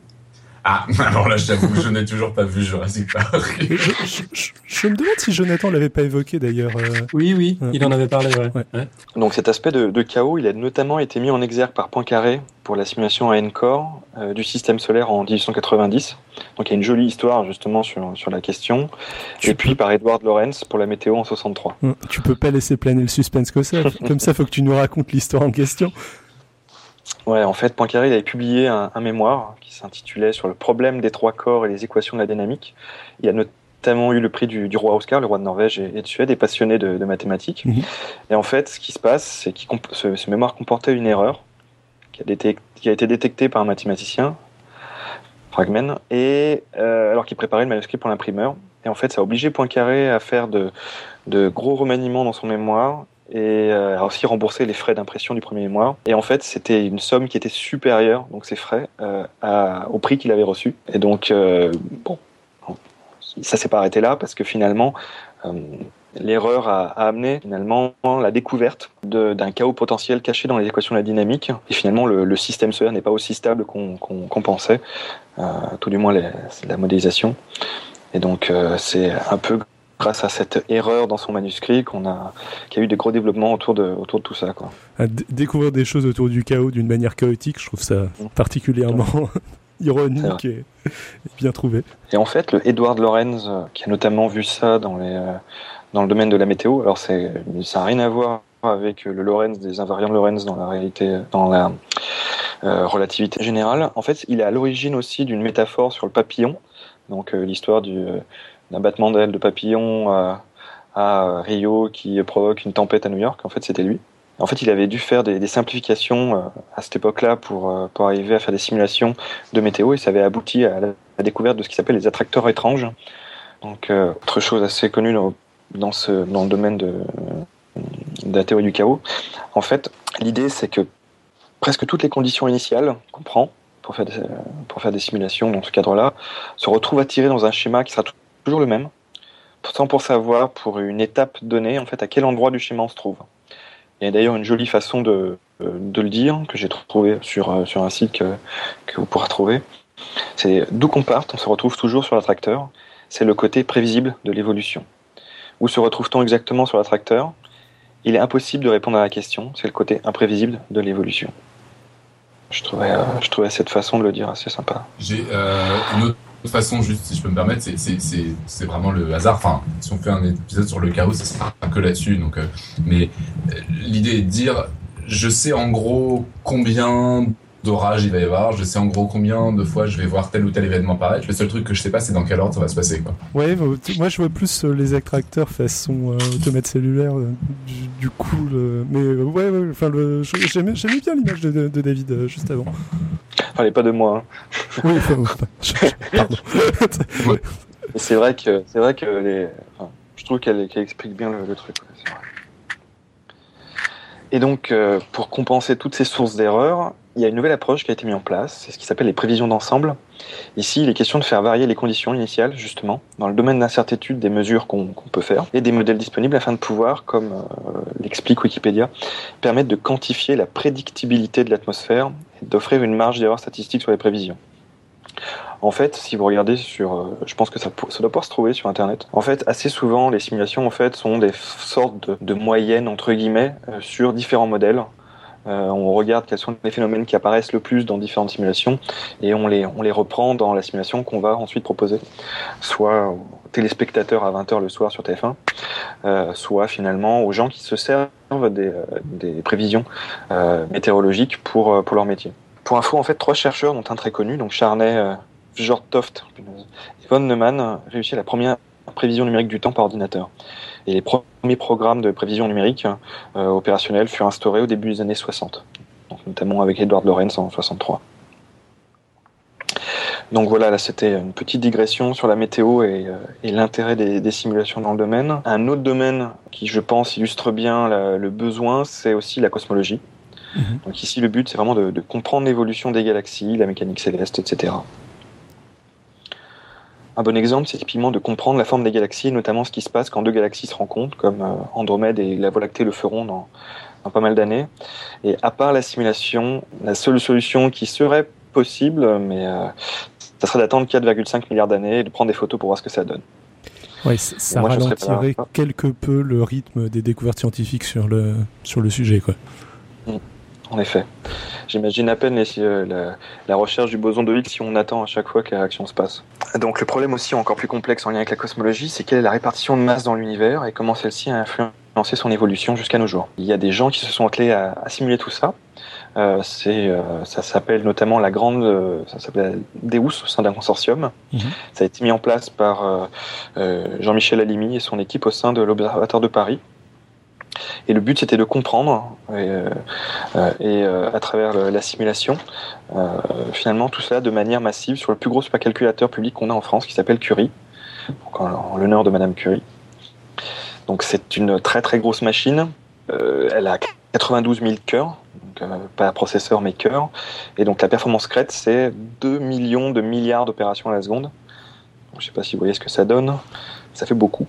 Ah, alors là, j'avoue, je n'ai toujours pas vu Jurassic Park. je, me demande si Jonathan l'avait pas évoqué d'ailleurs. Euh. Oui, oui, il en avait parlé, ouais. Donc cet aspect de, de, chaos, il a notamment été mis en exergue par Poincaré pour la simulation à Encore euh, du système solaire en 1890. Donc il y a une jolie histoire justement sur, sur la question. Et puis par Edward Lorenz pour la météo en 63. Hum, tu peux pas laisser planer le suspense que ça. Comme ça, faut que tu nous racontes l'histoire en question. Ouais, en fait, Poincaré il avait publié un, un mémoire qui s'intitulait Sur le problème des trois corps et les équations de la dynamique. Il a notamment eu le prix du, du roi Oscar, le roi de Norvège et, et de Suède, et passionné de, de mathématiques. Mhm. Et en fait, ce qui se passe, c'est que ce, ce mémoire comportait une erreur qui a, détec- qui a été détectée par un mathématicien, Fragmen, et euh, alors qu'il préparait le manuscrit pour l'imprimeur. Et en fait, ça a obligé Poincaré à faire de, de gros remaniements dans son mémoire et euh, a aussi remboursé les frais d'impression du premier mémoire. Et en fait, c'était une somme qui était supérieure, donc ces frais, euh, au prix qu'il avait reçu. Et donc, euh, bon, ça s'est pas arrêté là parce que finalement, euh, l'erreur a, amené finalement la découverte d'un chaos potentiel caché dans les équations de la dynamique. Et finalement, le, système solaire n'est pas aussi stable qu'on pensait, euh, tout du moins la modélisation. Et donc, euh, c'est un peu grâce à cette erreur dans son manuscrit qu'on a, qu'il y a eu des gros développements autour de, autour de tout ça. Quoi. À découvrir des choses autour du chaos d'une manière chaotique, je trouve ça particulièrement ironique et, et bien trouvé. Et en fait, le Edward Lorenz, euh, qui a notamment vu ça dans, les, euh, dans le domaine de la météo, alors c'est, ça n'a rien à voir avec le Lorenz des invariants de Lorenz dans la réalité, dans la euh, relativité générale. En fait, il est à l'origine aussi d'une métaphore sur le papillon, donc euh, l'histoire du, d'un battement d'aile de papillon à, à Rio qui provoque une tempête à New York. En fait, c'était lui. En fait, il avait dû faire des, simplifications euh, à cette époque-là pour, euh, pour arriver à faire des simulations de météo et ça avait abouti à la, découverte de ce qui s'appelle les attracteurs étranges. Donc, euh, autre chose assez connue dans, dans, le domaine de, de la théorie du chaos. En fait, l'idée, c'est que presque toutes les conditions initiales qu'on prend pour faire, des, pour faire des simulations dans ce cadre-là se retrouvent attirées dans un schéma qui sera toujours le même, pourtant pour savoir pour une étape donnée en fait à quel endroit du schéma on se trouve. Il y a d'ailleurs une jolie façon de, de le dire que j'ai trouvé sur, sur un site que, que vous pourrez trouver. C'est d'où qu'on parte, on se retrouve toujours sur l'attracteur. C'est le côté prévisible de l'évolution. Où se retrouve-t-on exactement sur l'attracteur? Il est impossible de répondre à la question. C'est le côté imprévisible de l'évolution. Je trouvais, euh, je trouvais cette façon de le dire assez sympa. J'ai euh, une autre façon, juste si je peux me permettre, c'est- c'est c'est- c'est vraiment le hasard. Enfin, si on fait un épisode sur le chaos, ça sera que là-dessus. Donc, euh, mais euh, l'idée est de dire, je sais en gros combien d'orages il va y avoir, je sais en gros combien de fois je vais voir tel ou tel événement paraître. Le seul truc que je sais pas, c'est dans quel ordre ça va se passer. Quoi. Ouais, bah, moi je vois plus euh, les attracteurs façon euh, automate cellulaire, euh, du, du coup, le- mais euh, ouais, ouais, enfin, le- je- j'aimais j'aimais bien l'image de, de- de David euh, juste avant. Parlez pas de moi. hein. Oui, enfin, pardon. Et c'est vrai que c'est vrai que les, enfin, je trouve qu'elle qu'elle explique bien le, le truc. ouais, c'est vrai. Et donc, euh, pour compenser toutes ces sources d'erreurs, il y a une nouvelle approche qui a été mise en place, c'est ce qui s'appelle les prévisions d'ensemble. Ici, il est question de faire varier les conditions initiales, justement, dans le domaine d'incertitude des mesures qu'on peut faire, et des modèles disponibles afin de pouvoir, comme euh, l'explique Wikipédia, permettre de quantifier la prédictibilité de l'atmosphère et d'offrir une marge d'erreur statistique sur les prévisions. En fait, si vous regardez sur, euh, je pense que ça, doit pouvoir se trouver sur Internet. En fait, assez souvent, les simulations en fait sont des sortes de, de moyennes entre guillemets euh, sur différents modèles. Euh, on regarde quels sont les phénomènes qui apparaissent le plus dans différentes simulations et on les, on les reprend dans la simulation qu'on va ensuite proposer, soit aux téléspectateurs à 20h le soir sur TF1, euh, soit finalement aux gens qui se servent des, euh, des prévisions météorologiques pour, pour leur métier. Pour info, en fait, trois chercheurs, dont un très connu, donc Charney, euh, Fjordtoft et von Neumann, réussi la première prévision numérique du temps par ordinateur. Et les premiers programmes de prévision numérique euh, opérationnels furent instaurés au début des années 60, donc notamment avec Edward Lorenz en 63. Donc voilà, là c'était une petite digression sur la météo et, euh, et l'intérêt des, des, simulations dans le domaine. Un autre domaine qui, je pense, illustre bien la, le besoin, c'est aussi la cosmologie. Mmh. Donc ici, le but, c'est vraiment de, de comprendre l'évolution des galaxies, la mécanique céleste, etc. Un bon exemple, c'est typiquement de comprendre la forme des galaxies, notamment ce qui se passe quand deux galaxies se rencontrent, comme euh, Andromède et la Voie lactée le feront dans, dans pas mal d'années. Et à part la simulation, la seule solution qui serait possible, mais euh, ça serait d'attendre 4,5 milliards d'années et de prendre des photos pour voir ce que ça donne. Ouais, ça, ça moi, ralentirait quelque peu le rythme des découvertes scientifiques sur le, sur le sujet. Quoi. Mmh. En effet. J'imagine à peine les, euh, la, la, recherche du boson de Higgs si on attend à chaque fois que la réaction se passe. Donc le problème aussi encore plus complexe en lien avec la cosmologie, c'est quelle est la répartition de masse dans l'univers et comment celle-ci a influencé son évolution jusqu'à nos jours. Il y a des gens qui se sont attelés à, à simuler tout ça. Euh, c'est, euh, ça s'appelle notamment la grande, euh, ça s'appelle Deus au sein d'un consortium. Mhm. Ça a été mis en place par euh, euh, Jean-Michel Alimi et son équipe au sein de l'Observatoire de Paris. Et le but c'était de comprendre et, euh, euh, à travers la simulation, euh, finalement tout cela de manière massive sur le plus gros supercalculateur public qu'on a en France qui s'appelle Curie, en, l'honneur de Madame Curie. Donc c'est une très très grosse machine. Elle a 92 000 cœurs, pas processeur mais cœurs. Et donc la performance crête, c'est 2 millions de milliards d'opérations à la seconde. Je ne sais pas si vous voyez ce que ça donne. Ça fait beaucoup.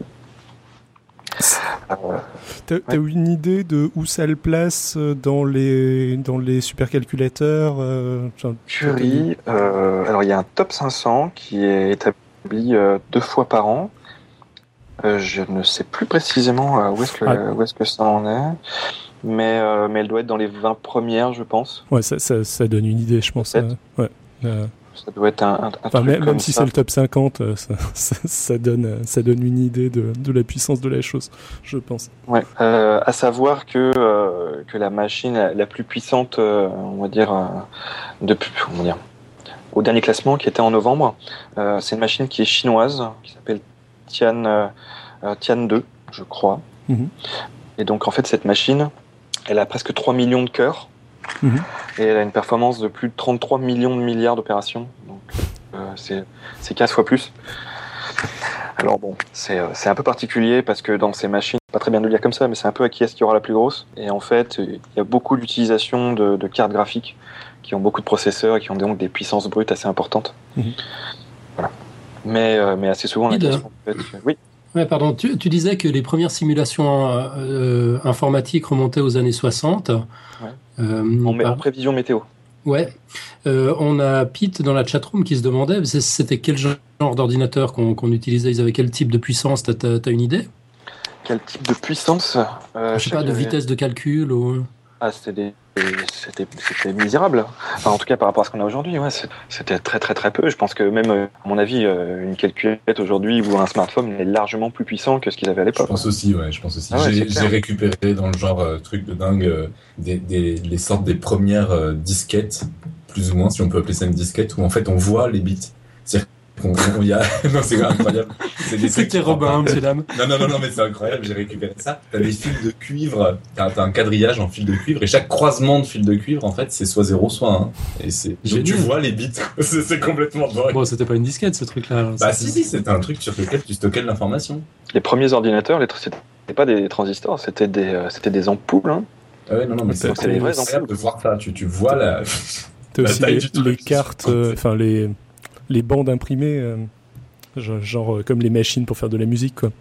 T'as eu une idée de où ça le place euh, dans les, dans les supercalculateurs euh, Curie, euh, alors il y a un top 500 qui est établi deux fois par an. Euh, je ne sais plus précisément euh, où est-ce que, Ah. ça en est, mais, euh, mais elle doit être dans les 20 premières, je pense. Ouais, ça, ça, ça donne une idée, je pense. Ouais. Ça doit être un, enfin, truc même, comme si c'est le top 50, euh, ça, ça, ça donne, euh, ça donne une idée de, de la puissance de la chose, je pense. Ouais. Euh, à savoir que, euh, que la machine la, la plus puissante, euh, on va dire, depuis, on dire, au dernier classement qui était en novembre, c'est une machine qui est chinoise, qui s'appelle Tian, Tian 2, je crois. Mhm. Et donc, en fait, cette machine, elle a presque 3 millions de cœurs. Mhm. Et elle a une performance de plus de 33 millions de milliards d'opérations. Donc, euh, c'est c'est 15 fois plus. Alors bon, c'est euh, c'est un peu particulier parce que dans ces machines, pas très bien de le dire comme ça, mais c'est un peu à qui est-ce qui aura la plus grosse. Et en fait, il y a beaucoup d'utilisation de, de cartes graphiques qui ont beaucoup de processeurs et qui ont donc des puissances brutes assez importantes. Mhm. Voilà. Mais, euh, mais assez souvent, la question, en fait, oui. Ouais, pardon. Tu, tu disais que les premières simulations euh, euh, informatiques remontaient aux années 60. Euh, En, par- en prévision météo. Ouais. Euh, on a Pete dans la chatroom qui se demandait c'était quel genre d'ordinateur qu'on utilisait? Ils avaient quel type de puissance? T'as as, une idée? Quel type de puissance Je sais sais pas, de vitesse de calcul ou... Ah, c'était des- c'était misérable. Enfin, en tout cas, par rapport à ce qu'on a aujourd'hui, ouais, c'était très très très peu. Je pense que même, euh, à mon avis, euh, une calculette aujourd'hui ou un smartphone est largement plus puissant que ce qu'ils avaient à Je l'époque. pense aussi, ouais, je pense aussi. Ah ouais, J'ai- récupéré dans le genre euh, truc de dingue euh, des, des, les sortes des premières euh, disquettes, plus ou moins, si on peut appeler ça une disquette, où en fait on voit les bits. On- y a... non, c'est incroyable. C'est des trucs C'était qui Robin, monsieur dame. Non, non, non, non, mais c'est incroyable, j'ai récupéré ça. T'as des fils de cuivre, t'as un quadrillage en fil de cuivre, et chaque croisement de fil de cuivre, en fait, c'est soit 0, soit 1. Et c'est... Tu vois les bits. c'est complètement dingue. Bon, c'était pas une disquette ce truc-là. Bah C'était- si, si, c'était un truc sur lequel tu stockais de l'information. Les premiers ordinateurs, les c'était pas des transistors, c'était des, euh, c'était des ampoules. hein. Ah ouais, non, non, mais c'est les vraies incroyable de voir ça. Tu, tu vois la... T'as aussi les, les cartes, euh, enfin les, les bandes imprimées, euh, genre, genre, euh, comme les machines pour faire de la musique, quoi.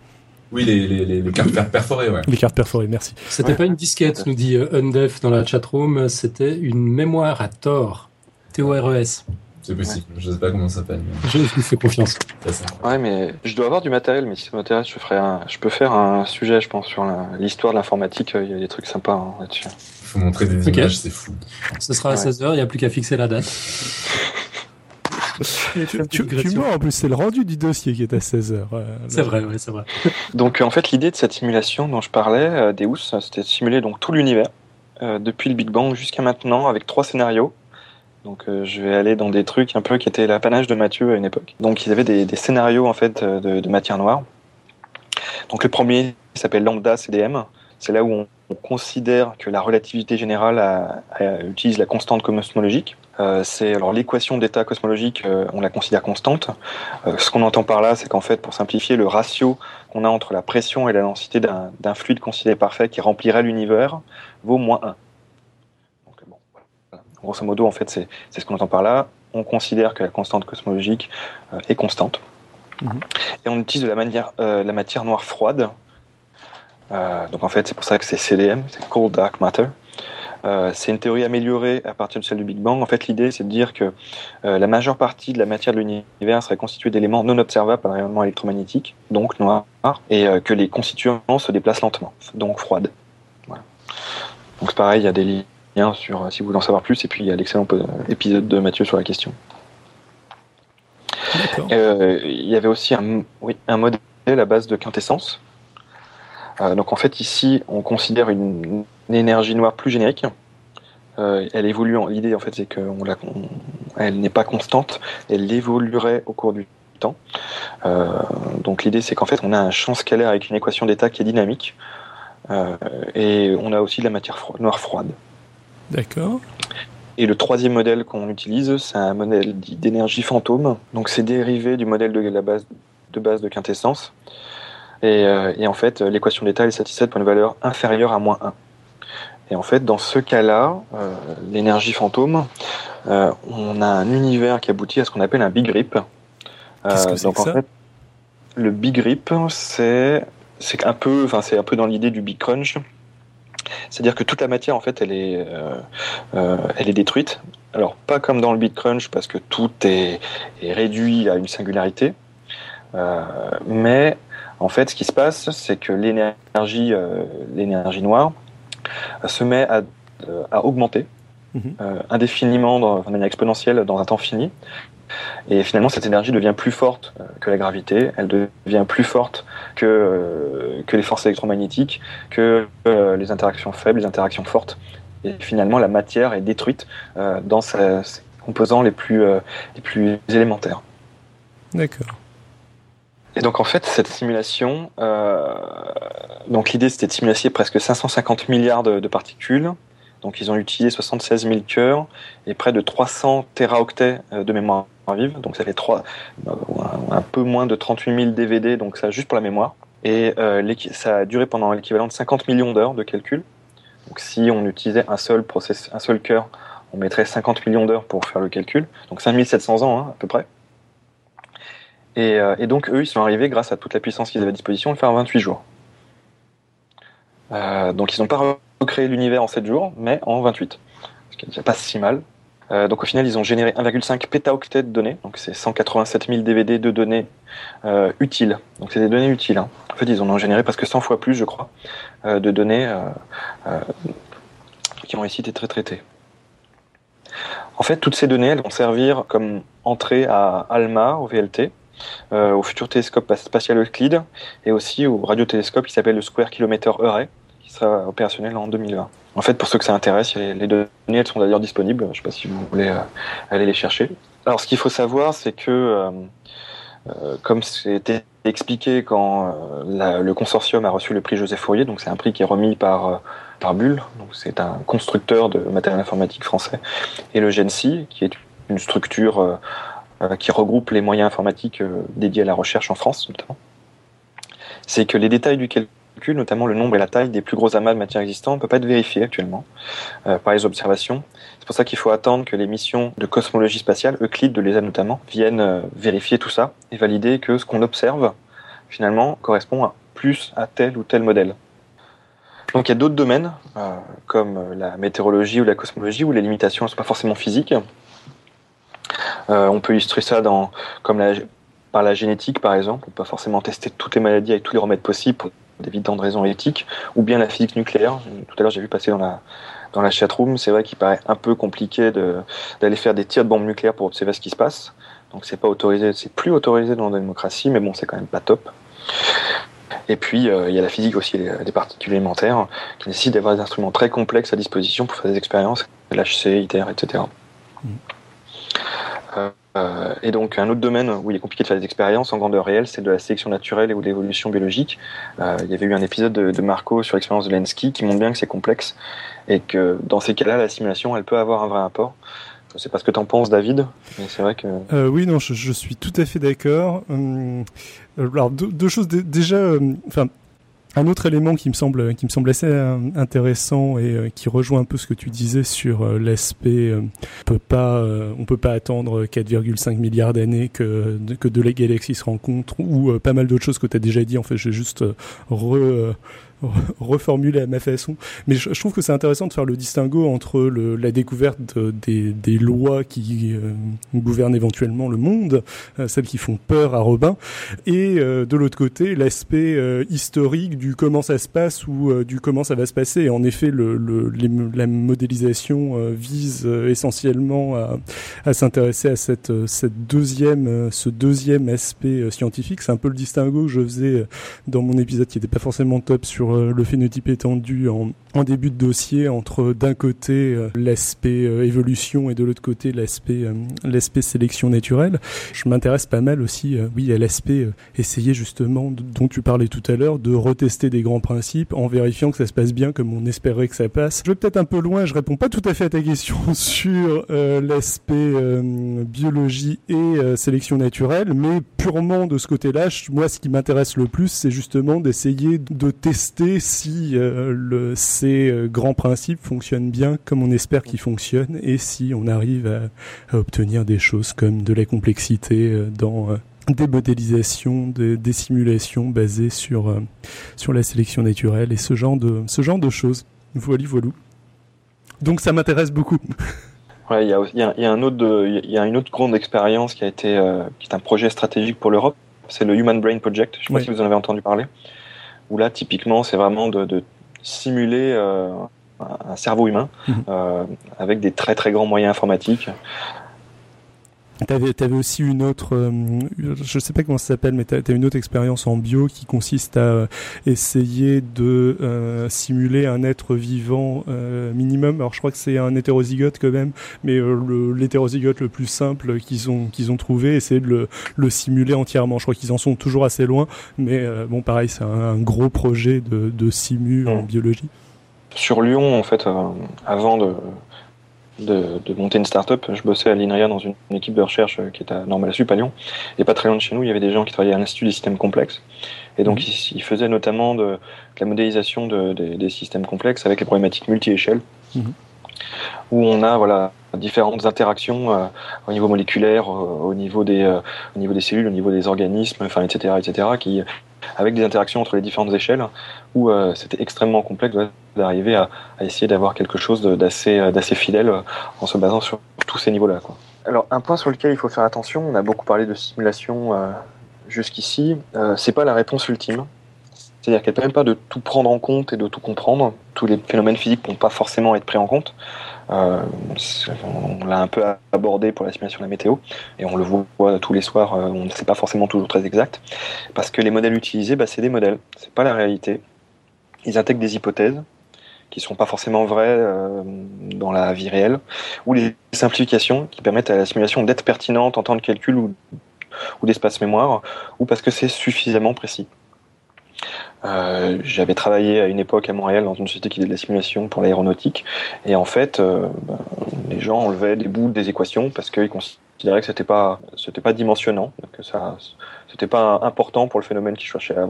Oui, les, les, les, les cartes per- perforées, ouais. Les cartes perforées, merci. C'était Ouais. pas une disquette, nous dit euh, Undef dans la chatroom, c'était une mémoire à tort. T-O-R-E-S. C'est possible. Je sais pas comment ça s'appelle. mais Je vous fais confiance. ça. Ouais, mais je dois avoir du matériel, mais si ça m'intéresse, je ferai un, je peux faire un sujet, je pense, sur la- l'histoire de l'informatique. Il y a des trucs sympas hein, là-dessus. Faut montrer des Ok. images, c'est fou. Ce sera à Ouais. 16h, il n'y a plus qu'à fixer la date. Tu, tu, en plus, c'est le rendu du dossier qui est à 16h. C'est vrai, ouais, c'est vrai. Donc euh, en fait l'idée de cette simulation dont je parlais, euh, Deus, euh, c'était de simuler donc tout l'univers euh, depuis le Big Bang jusqu'à maintenant avec trois scénarios. Donc euh, je vais aller dans des trucs un peu qui étaient l'apanage de Mathieu à une époque. Donc ils avaient des, des scénarios en fait euh, de, de matière noire. Donc le premier s'appelle lambda CDM. C'est là où on, on considère que la relativité générale a- a- utilise la constante cosmologique. Euh, c'est alors l'équation d'état cosmologique, euh, on la considère constante. Euh, ce qu'on entend par là, c'est qu'en fait, pour simplifier, le ratio qu'on a entre la pression et la densité d'un fluide considéré parfait qui remplirait l'univers vaut moins 1. Donc, bon, voilà. Grosso modo, en fait, c'est ce qu'on entend par là. On considère que la constante cosmologique est constante. Mhm. Et on utilise de la, manière, la matière noire froide. Donc en fait, c'est pour ça que c'est CDM, c'est Cold Dark Matter. Euh, c'est une théorie améliorée à partir de celle du Big Bang. En fait, l'idée, c'est de dire que euh, la majeure partie de la matière de l'univers serait constituée d'éléments non observables par le rayonnement électromagnétique, donc noirs, et euh, que les constituants se déplacent lentement, donc froides. Voilà. Donc pareil, il y a des liens sur, si vous voulez en savoir plus, et puis il y a l'excellent épisode de Mathieu sur la question. Euh, il y avait aussi un, oui, un modèle à base de quintessence. donc en fait ici on considère une, énergie noire plus générique. elle évolue. L'idée en fait c'est qu'elle elle n'est pas constante. Elle évoluerait au cours du temps. donc l'idée c'est qu'en fait on a un champ scalaire avec une équation d'état qui est dynamique. et on a aussi de la matière noire froide. D'accord. Et le troisième modèle qu'on utilise, c'est un modèle d'énergie fantôme. Donc c'est dérivé du modèle de la base de, base de quintessence. Et, euh, en fait, l'équation d'état est satisfaite pour une valeur inférieure à moins 1. Et en fait, dans ce cas-là, euh, l'énergie fantôme, euh, on a un univers qui aboutit à ce qu'on appelle un big rip. Qu'est-ce que c'est ça Le big rip, c'est un peu, enfin c'est un peu dans l'idée du big crunch. C'est-à-dire que toute la matière, en fait, elle est, euh, euh, elle est détruite. Alors, pas comme dans le Bit Crunch, parce que tout est, réduit à une singularité. Euh, mais, en fait, ce qui se passe, c'est que l'énergie, l'énergie noire se met à, augmenter mhm. indéfiniment, de manière exponentielle, dans un temps fini. Et finalement, cette énergie devient plus forte euh, que la gravité, elle devient plus forte que, euh, que les forces électromagnétiques, que euh, les interactions faibles, les interactions fortes. Et finalement, la matière est détruite dans ses, composants les plus, les plus élémentaires. D'accord. Et donc en fait, cette simulation, donc l'idée c'était de simuler presque 550 milliards de particules donc ils ont utilisé 76 000 cœurs et près de 300 téraoctets euh, de mémoire vive. Donc ça fait 3, euh, un peu moins de 38 000 DVD, donc ça juste pour la mémoire. Et euh, ça a duré pendant l'équivalent de 50 millions d'heures de calcul. Donc si on utilisait un seul process, un seul cœur, on mettrait 50 millions d'heures pour faire le calcul. Donc 5700 ans hein, à peu près. Et, et, donc eux, ils sont arrivés grâce à toute la puissance qu'ils avaient à disposition, à le faire en 28 jours. Euh, donc ils n'ont pas recréé l'univers en 7 jours, mais en 28. Ce qui n'est pas si mal. Euh, donc au final, ils ont généré 1,5 pétaoctets de données, donc c'est 187 000 DVD de données euh, utiles. Donc c'est des données utiles. Hein. En fait, ils en ont généré presque 100 fois plus, je crois, de données qui ont réussi d'être traitées. En fait, toutes ces données, elles vont servir comme entrée à ALMA, au VLT, au futur télescope spatial Euclide, et aussi au radiotélescope qui s'appelle le Square Kilometer Array, sera opérationnel en 2020. En fait, pour ceux que ça intéresse, les données elles sont d'ailleurs disponibles. Je ne sais pas si vous voulez euh, aller les chercher. Alors, ce qu'il faut savoir, c'est que, euh, euh, comme c'était expliqué quand le consortium a reçu le prix Joseph Fourier, donc c'est un prix qui est remis par par Bull, c'est un constructeur de matériel informatique français, et le GENSI, qui est une structure qui regroupe les moyens informatiques dédiés à la recherche en France, notamment. C'est que les détails du calcul notamment le nombre et la taille des plus gros amas de matière existants, ne peut pas être vérifié actuellement euh, par les observations. C'est pour ça qu'il faut attendre que les missions de cosmologie spatiale, Euclide de l'ESA notamment, viennent euh, vérifier tout ça et valider que ce qu'on observe, finalement, correspond plus à tel ou tel modèle. Donc il y a d'autres domaines, euh, comme la météorologie ou la cosmologie, où les limitations ne sont pas forcément physiques. On peut illustrer ça par la génétique, par exemple. On peut pas forcément tester toutes les maladies avec tous les remèdes possibles pour d'évidentes raisons éthiques, ou bien la physique nucléaire. Tout à l'heure, j'ai vu passer dans la, dans la chatroom, c'est vrai qu'il paraît un peu compliqué d'aller faire des tirs de bombes nucléaires pour observer ce qui se passe. Donc c'est pas autorisé, c'est plus autorisé dans la démocratie, mais bon, c'est quand même pas top. Et puis euh, il y a la physique aussi des particules élémentaires qui nécessitent d'avoir des instruments très complexes à disposition pour faire des expériences, LHC, ITER, etc. Euh, et donc un autre domaine où il est compliqué de faire des expériences en grandeur réelle, c'est de la sélection naturelle ou de l'évolution biologique. Euh, il y avait eu un épisode de, Marco sur l'expérience de Lenski qui montre bien que c'est complexe et que dans ces cas-là, la simulation, elle peut avoir un vrai apport. Je sais pas ce que tu en penses, David, mais c'est vrai que. Euh, oui, non, je, je, suis tout à fait d'accord. Hum, alors deux, deux choses. Déjà, enfin, un autre élément qui me semble qui me semble assez euh, intéressant et euh, qui rejoint un peu ce que tu disais sur euh, l'aspect peut pas on peut pas attendre 4,5 milliards d'années que que deux galaxies se rencontrent ou pas mal d'autres choses que tu as déjà dit. En fait j'ai juste re reformuler à ma façon. Mais je, trouve que c'est intéressant de faire le distinguo entre le, la découverte des, des, lois qui euh, gouvernent éventuellement le monde, euh, celles qui font peur à Robin, et euh, de l'autre côté l'aspect historique du comment ça se passe ou du comment ça va se passer. Et en effet, le, le la modélisation vise essentiellement à, à s'intéresser à cette, cette deuxième, ce deuxième aspect scientifique. C'est un peu le distinguo que je faisais dans mon épisode qui n'était pas forcément top sur le phénotype étendu en, début de dossier entre d'un côté euh, l'aspect euh, évolution et de l'autre côté l'aspect euh, l'aspect sélection naturelle. Je m'intéresse pas mal aussi oui à l'aspect essayer justement dont tu parlais tout à l'heure de retester des grands principes en vérifiant que ça se passe bien comme on espérait que ça passe. Je vais peut-être un peu loin, je réponds pas tout à fait à ta question sur l'aspect biologie et sélection naturelle, mais purement de ce côté-là, moi ce qui m'intéresse le plus c'est justement d'essayer de tester si le ces euh, grands principes fonctionnent bien comme on espère qu'ils fonctionnent et si on arrive à, obtenir des choses comme de la complexité euh, dans euh, des modélisations, des, simulations basées sur, sur la sélection naturelle et ce genre de, ce genre de choses. Voilà, voilà. Donc ça m'intéresse beaucoup. il y, a, y, un autre il y a une autre grande expérience qui a été, qui est un projet stratégique pour l'Europe. C'est le Human Brain Project. Je ne sais pas si vous en avez entendu parler. Où là, typiquement, c'est vraiment de, simuler euh, un cerveau humain mhm. euh, avec des très très grands moyens informatiques. Tu avais, aussi une autre, euh, je sais pas comment ça s'appelle, mais tu as, une autre expérience en bio qui consiste à essayer de simuler un être vivant minimum. Alors je crois que c'est un hétérozygote quand même, mais l'hétérozygote le, plus simple qu'ils ont qu'ils ont trouvé, essayer de le, le, simuler entièrement. Je crois qu'ils en sont toujours assez loin, mais bon pareil, c'est un, gros projet de, de simu en mmh. biologie. Sur Lyon, en fait, avant de, de, monter une start-up. Je bossais à l'INRIA dans une, équipe de recherche euh, qui est à Normal Sup à Lyon. Et pas très loin de chez nous, il y avait des gens qui travaillaient à l'Institut des systèmes complexes. Et donc, mhm. ils, faisaient notamment de, la modélisation des systèmes complexes avec les problématiques multi-échelles. Mhm. Où on a voilà, différentes interactions euh, au niveau moléculaire, euh, au, niveau des, au niveau des cellules, au niveau des organismes, enfin, etc., etc., qui, avec des interactions entre les différentes échelles, où c'était extrêmement complexe d'arriver à, essayer d'avoir quelque chose d'assez euh, d'assez fidèle euh, en se basant sur tous ces niveaux-là. Alors un point sur lequel il faut faire attention, on a beaucoup parlé de simulation euh, jusqu'ici, c'est pas la réponse ultime. C'est-à-dire qu'elle ne permet pas de tout prendre en compte et de tout comprendre. Tous les phénomènes physiques ne vont pas forcément être pris en compte. on l'a un peu abordé pour la simulation de la météo, et on le voit tous les soirs, on ne sait pas forcément toujours très exact, parce que les modèles utilisés, bah, c'est des modèles, c'est pas la réalité. Ils intègrent des hypothèses, qui sont pas forcément vraies euh, dans la vie réelle, ou les simplifications qui permettent à la simulation d'être pertinente en temps de calcul ou d'espace mémoire, ou parce que c'est suffisamment précis. Euh, j'avais travaillé à une époque à Montréal dans une société qui faisait de la simulation pour l'aéronautique, et en fait, euh, ben, les gens enlevaient des bouts des équations parce qu'ils considéraient que c'était pas, pas dimensionnant, que ça, c'était pas important pour le phénomène qu'ils cherchaient à,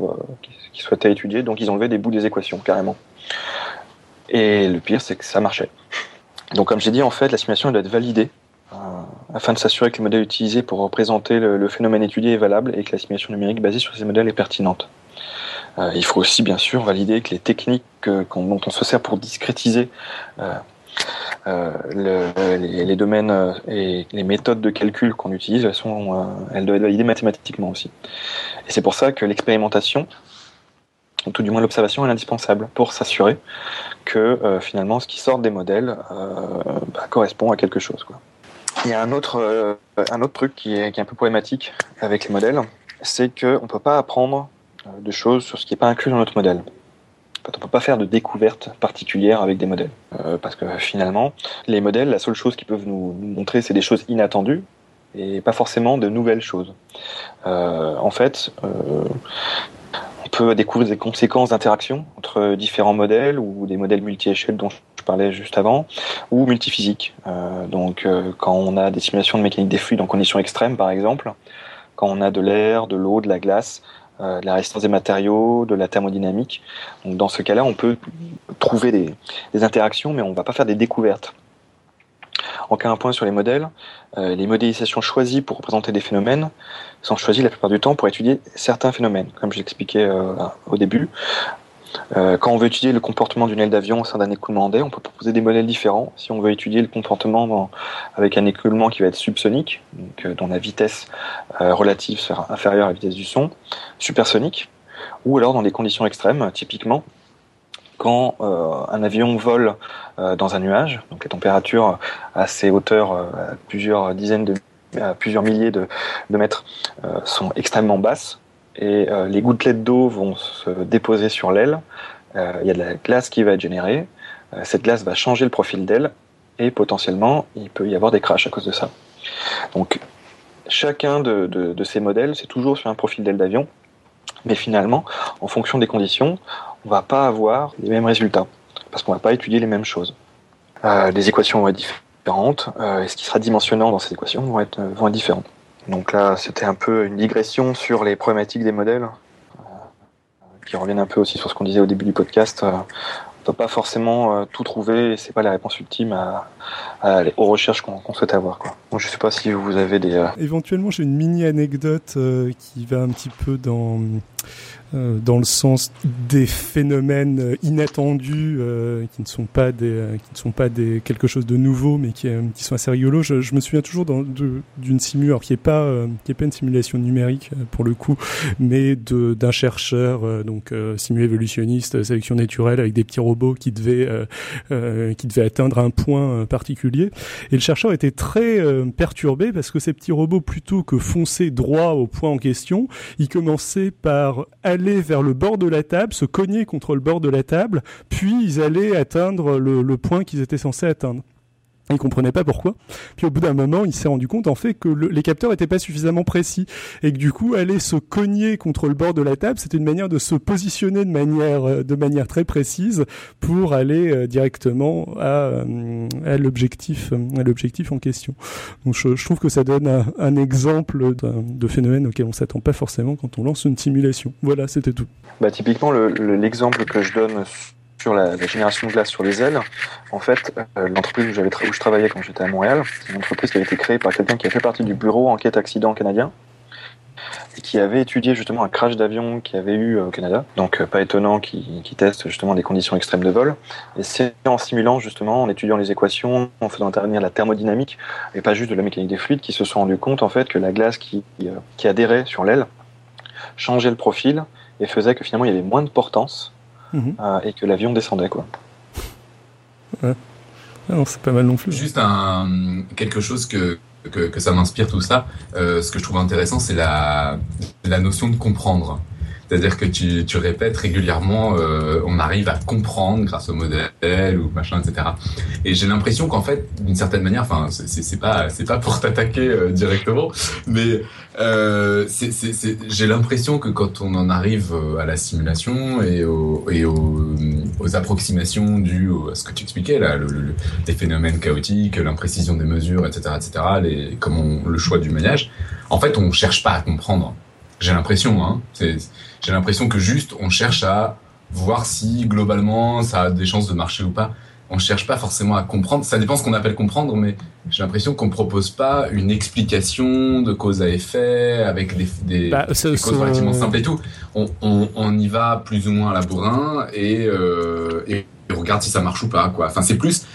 qu'ils souhaitaient étudier, donc ils enlevaient des bouts des équations carrément. Et le pire, c'est que ça marchait. Donc, comme j'ai dit, en fait, la simulation doit être validée euh, afin de s'assurer que le modèle utilisé pour représenter le, phénomène étudié est valable et que la simulation numérique basée sur ces modèles est pertinente. Euh, il faut aussi, bien sûr, valider que les techniques dont on se sert pour discrétiser euh, les, domaines et les méthodes de calcul qu'on utilise, elles, doivent être validées mathématiquement aussi. Et c'est pour ça que l'expérimentation, tout du moins l'observation est indispensable pour s'assurer que euh, finalement ce qui sort des modèles euh, bah, correspond à quelque chose. Quoi. Il y a un autre, euh, un autre truc qui est, qui est, un peu problématique avec les modèles, c'est qu'on ne peut pas apprendre de choses sur ce qui n'est pas inclus dans notre modèle. on ne peut pas faire de découverte particulière avec des modèles. parce que finalement, les modèles, la seule chose qu'ils peuvent nous, montrer, c'est des choses inattendues et pas forcément de nouvelles choses. en fait, peut découvrir des conséquences d'interaction entre différents modèles ou des modèles multi-échelles dont je parlais juste avant, ou multiphysiques. Euh, donc, euh, quand on a des simulations de mécanique des fluides en conditions extrêmes, par exemple, quand on a de l'air, de l'eau, de la glace, euh, de la résistance des matériaux, de la thermodynamique. Donc, dans ce cas-là, on peut trouver des, interactions, mais on ne va pas faire des découvertes. Encore un point sur les modèles. Euh, les modélisations choisies pour représenter des phénomènes sont choisies la plupart du temps pour étudier certains phénomènes, comme je l'expliquais euh, au début. Euh, quand on veut étudier le comportement d'une aile d'avion au sein d'un écoulement en on peut proposer des modèles différents. Si on veut étudier le comportement avec un écoulement qui va être subsonique, donc, euh, dont la vitesse euh, relative sera inférieure à la vitesse du son, supersonique, ou alors dans des conditions extrêmes, typiquement quand un avion vole dans un nuage, donc les températures à ces hauteurs, à plusieurs dizaines de à plusieurs milliers de, de mètres, sont extrêmement basses, et euh, les gouttelettes d'eau vont se déposer sur l'aile. Euh, il y a de la glace qui va être générée. Euh, cette glace va changer le profil d'aile et potentiellement il peut y avoir des crashs à cause de ça. Donc chacun de, ces modèles, c'est toujours sur un profil d'aile d'avion, mais finalement, en fonction des conditions, on va pas avoir les mêmes résultats parce qu'on va pas étudier les mêmes choses. Les équations vont être différentes et ce qui sera dimensionnant dans ces équations vont être, vont être différents. Donc là, c'était un peu une digression sur les problématiques des modèles, euh, qui reviennent un peu aussi sur ce qu'on disait au début du podcast. Euh, on peut pas forcément euh, tout trouver, et c'est pas la réponse ultime à, aux recherches qu'on souhaite avoir. Je sais pas si vous avez des. Éventuellement, j'ai une mini anecdote qui va un petit peu dans euh, dans le sens des phénomènes euh, inattendus euh, qui ne sont pas des qui ne sont pas des quelque chose de nouveau mais qui, qui sont assez rigolos. Je, je me souviens toujours d'une simu alors qui est pas qui est pas une simulation numérique pour le coup mais de d'un chercheur donc simu évolutionniste sélection naturelle avec des petits robots qui devaient qui devaient atteindre un point particulier. Et le chercheur était très perturbé parce que ces petits robots plutôt que foncer droit au point en question ils commençaient par aller vers le bord de la table, se cogner contre le bord de la table, puis ils allaient atteindre le point qu'ils étaient censés atteindre. Il comprenait pas pourquoi. Puis au bout d'un moment, il s'est rendu compte en fait que les capteurs n'étaient pas suffisamment précis et que du coup, aller se cogner contre le bord de la table, c'était une manière de se positionner de manière euh, de manière très précise pour aller euh, directement à, euh, l'objectif l'objectif en question. Donc je, trouve que ça donne un, un exemple de phénomène auquel on s'attend pas forcément quand on lance une simulation. Voilà, c'était tout. Bah typiquement l'exemple que je donne sur la, génération de glace sur les ailes, en fait, euh, l'entreprise où, où je travaillais quand j'étais à Montréal, c'est une entreprise qui a été créée par quelqu'un qui a fait partie du bureau enquête accident canadien et qui avait étudié justement un crash d'avion qui avait eu euh, au Canada. Donc euh, pas étonnant qu'il qu teste justement des conditions extrêmes de vol. Et c'est en simulant justement, en étudiant les équations, en faisant intervenir la thermodynamique et pas juste de la mécanique des fluides, qui se sont rendus compte en fait que la glace qui, qui adhérait sur l'aile changeait le profil et faisait que finalement il y avait moins de portance Mhm. Euh, et que l'avion descendait quoi. Ouais. Ah c'est pas mal non plus. Juste un quelque chose que que, que ça m'inspire tout ça. Euh, ce que je trouve intéressant, c'est la la notion de comprendre. C'est-à-dire que tu, tu répètes régulièrement, euh, on arrive à comprendre grâce au modèle ou machin, etc. Et j'ai l'impression qu'en fait, d'une certaine manière, enfin, c'est pas c'est pas pour t'attaquer euh, directement, mais euh, j'ai l'impression que quand on en arrive euh, à la simulation et, au, et aux, aux, approximations dues à ce que tu expliquais là, le, le, les phénomènes chaotiques, l'imprécision des mesures, etc., etc., les, comme le choix du maillage, en fait, on cherche pas à comprendre. J'ai l'impression, hein. J'ai l'impression que juste on cherche à voir si globalement ça a des chances de marcher ou pas. On cherche pas forcément à comprendre. Ça dépend ce qu'on appelle comprendre, mais j'ai l'impression qu'on propose pas une explication de cause à effet avec des, des, bah, causes relativement simples et tout. On, on, on, y va plus ou moins à la bourrin et, euh, et on regarde si ça marche ou pas. Quoi. Enfin, c'est plus.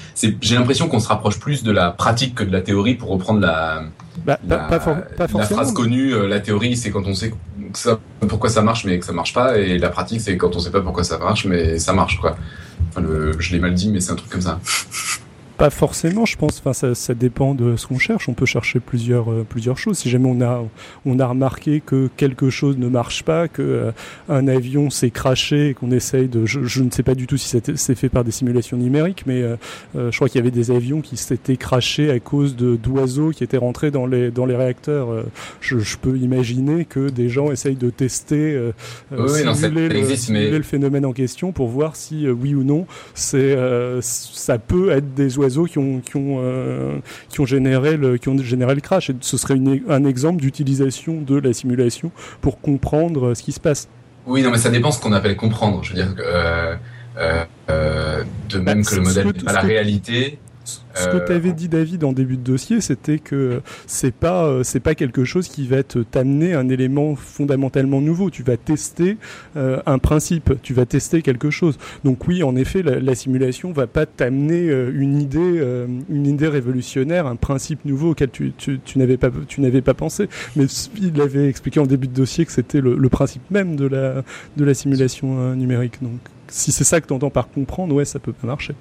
J'ai l'impression qu'on se rapproche plus de la pratique que de la théorie pour reprendre la, bah, la, pas, pas, la phrase connue. Euh, la théorie, c'est quand on sait ça, pourquoi ça marche mais que ça marche pas et la pratique c'est quand on sait pas pourquoi ça marche mais ça marche quoi. Enfin, le, je l'ai mal dit mais c'est un truc comme ça. Pas forcément, je pense. Enfin, ça, ça dépend de ce qu'on cherche. On peut chercher plusieurs, euh, plusieurs choses. Si jamais on a, on a remarqué que quelque chose ne marche pas, que euh, un avion s'est craché, qu'on essaye de, je, je, ne sais pas du tout si c'est fait par des simulations numériques, mais euh, je crois qu'il y avait des avions qui s'étaient crachés à cause de d'oiseaux qui étaient rentrés dans les, dans les réacteurs. Je, je, peux imaginer que des gens essayent de tester, oui, simuler, le, simuler le, phénomène en question pour voir si oui ou non c'est, ça peut être des oiseaux qui ont, qui ont, euh, qui ont, généré, le, qui ont généré le crash. Et ce serait un exemple d'utilisation de la simulation pour comprendre ce qui se passe. Oui, non, mais ça dépend ce qu'on appelle comprendre. Je veux dire, euh, euh, de même bah, que le modèle n'est pas la réalité, Ce que tu avais dit, David, en début de dossier, c'était que c'est pas c'est pas quelque chose qui va t'amener un élément fondamentalement nouveau. Tu vas tester un principe, tu vas tester quelque chose. Donc oui, en effet, la, la simulation va pas t'amener une idée une idée révolutionnaire, un principe nouveau auquel tu, tu, tu n'avais pas tu n'avais pas pensé. Mais il avait expliqué en début de dossier que c'était le, le, principe même de la de la simulation numérique. Donc si c'est ça que tu entends par comprendre, ouais, ça peut pas marcher.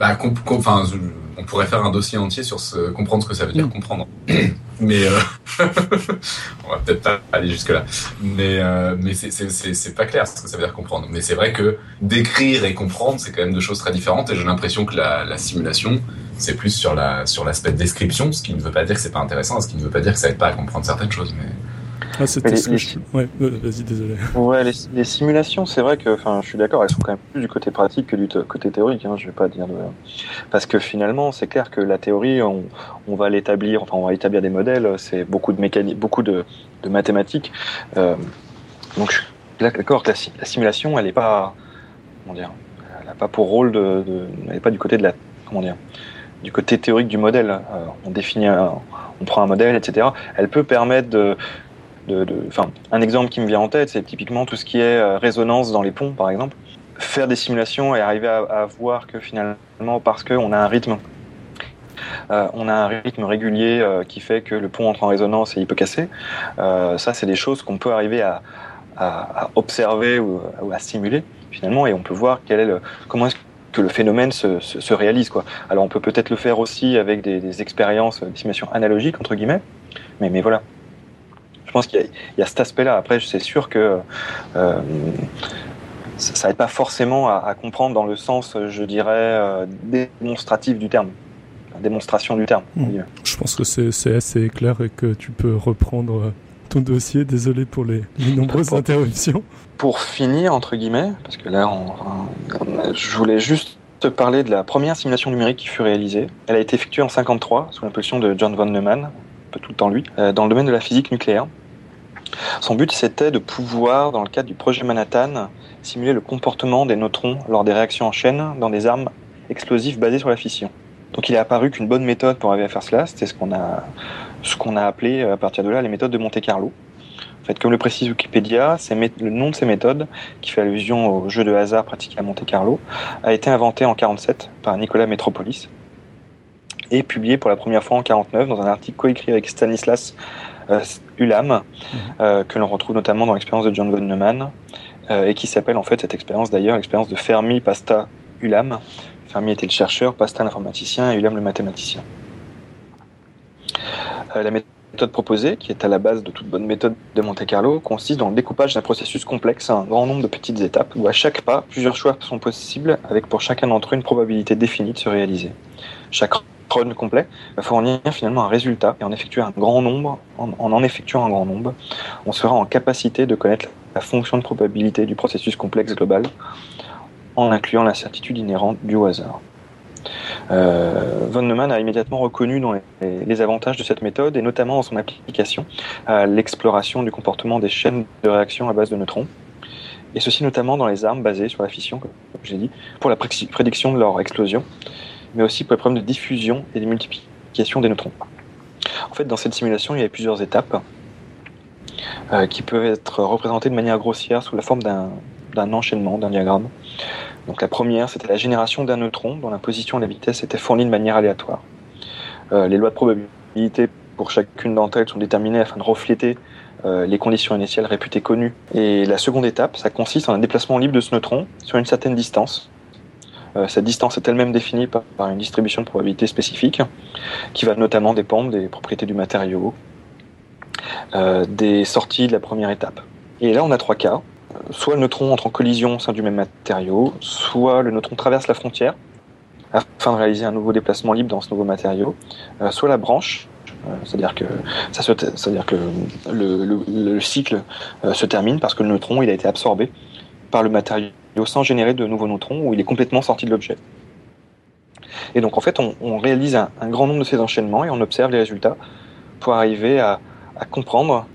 Bah, on pourrait faire un dossier entier sur ce, comprendre ce que ça veut dire mm. comprendre. mais euh, on va peut-être pas aller jusque là. Mais euh, mais c'est pas clair ce que ça veut dire comprendre. Mais c'est vrai que d'écrire et comprendre, c'est quand même deux choses très différentes. Et j'ai l'impression que la, la simulation, c'est plus sur la sur l'aspect description, ce qui ne veut pas dire que c'est pas intéressant, ce qui ne veut pas dire que ça aide pas à comprendre certaines choses. Mais ah, c'était ce que je... Ouais, vas-y, désolé. Ouais, les, simulations, c'est vrai que, enfin, je suis d'accord, elles sont quand même plus du côté pratique que du côté théorique. Hein, je vais pas dire de... parce que finalement, c'est clair que la théorie, on, on va l'établir, enfin, on va établir des modèles. C'est beaucoup de mécanique, beaucoup de, de mathématiques. Euh, donc, je suis d'accord que la, simulation, elle est pas, comment dire, elle n'a pas pour rôle de, de elle n'est pas du côté de la, comment dire, du côté théorique du modèle. Euh, on définit, un, on prend un modèle, etc. Elle peut permettre de un exemple qui me vient en tête, c'est typiquement tout ce qui est euh, résonance dans les ponts, par exemple. Faire des simulations et arriver à, voir que finalement, parce qu'on a un rythme, euh, on a un rythme régulier euh, qui fait que le pont entre en résonance et il peut casser. ça, c'est des choses qu'on peut arriver à, observer ou, à simuler finalement, et on peut voir quel est comment est-ce que le phénomène se, réalise. Alors on peut peut-être le faire aussi avec des, des expériences, des simulations analogiques entre guillemets, mais, mais voilà, je pense qu'il y, a cet aspect-là. Après, c'est sûr que euh, ça n'aide pas forcément à, comprendre dans le sens, je dirais, euh, démonstratif du terme. Démonstration du terme. Mmh. Je pense que c'est assez clair et que tu peux reprendre ton dossier. Désolé pour les, nombreuses interruptions. Pour finir, entre guillemets, parce que là, je voulais juste te parler de la première simulation numérique qui fut réalisée. Elle a été effectuée en 53 sous l'impulsion de John von Neumann, un peu tout le temps lui, euh, dans le domaine de la physique nucléaire. Son but, c'était de pouvoir, dans le cadre du projet Manhattan, simuler le comportement des neutrons lors des réactions en chaîne dans des armes explosives basées sur la fission. Donc il est apparu qu'une bonne méthode pour arriver à faire cela, c'était ce qu'on a, appelé à partir de là les méthodes de Monte Carlo. En fait, comme le précise Wikipédia, le nom de ces méthodes, qui fait allusion au jeu de hasard pratiqué à Monte Carlo, a été inventé en 47 par Nicolas Metropolis et publié pour la première fois en 49 dans un article coécrit avec Stanislas euh, Ulam, mhm. euh, que l'on retrouve notamment dans l'expérience de John von Neumann, euh, et qui s'appelle en fait cette expérience d'ailleurs l'expérience de Fermi, Pasta, Ulam. Fermi était le chercheur, Pasta l'informaticien et Ulam le mathématicien. la méthode proposée, qui est à la base de toute bonne méthode de Monte Carlo, consiste dans le découpage d'un processus complexe à un grand nombre de petites étapes, où à chaque pas, plusieurs choix sont possibles, avec pour chacun d'entre eux une probabilité définie de se réaliser. Chaque run complet va fournir finalement un résultat et en un grand nombre, en, en effectuant un grand nombre, on sera en capacité de connaître la fonction de probabilité du processus complexe global en incluant l'incertitude inhérente du hasard. Euh, von Neumann a immédiatement reconnu les, avantages de cette méthode et notamment dans son application à l'exploration du comportement des chaînes de réaction à base de neutrons. Et ceci notamment dans les armes basées sur la fission, comme j'ai dit, pour la prédiction de leur explosion mais aussi pour les problèmes de diffusion et de multiplication des neutrons. En fait, dans cette simulation, il y a plusieurs étapes euh, qui peuvent être représentées de manière grossière sous la forme d'un enchaînement, d'un diagramme. Donc la première, c'était la génération d'un neutron dont la position et la vitesse étaient fournies de manière aléatoire. Euh, les lois de probabilité pour chacune d'entre elles sont déterminées afin de refléter euh, les conditions initiales réputées connues. Et la seconde étape, ça consiste en un déplacement libre de ce neutron sur une certaine distance, cette distance est elle-même définie par, une distribution de probabilité spécifique, qui va notamment dépendre des propriétés du matériau, euh, des sorties de la première étape. Et là, on a trois cas. Soit le neutron entre en collision au sein du même matériau, soit le neutron traverse la frontière afin de réaliser un nouveau déplacement libre dans ce nouveau matériau, euh, soit la branche, c'est-à-dire que, que le, cycle se termine parce que le neutron il a été absorbé par le matériau sans générer de nouveaux neutrons où il est complètement sorti de l'objet. Et donc en fait, on, réalise un, grand nombre de ces enchaînements et on observe les résultats pour arriver à, comprendre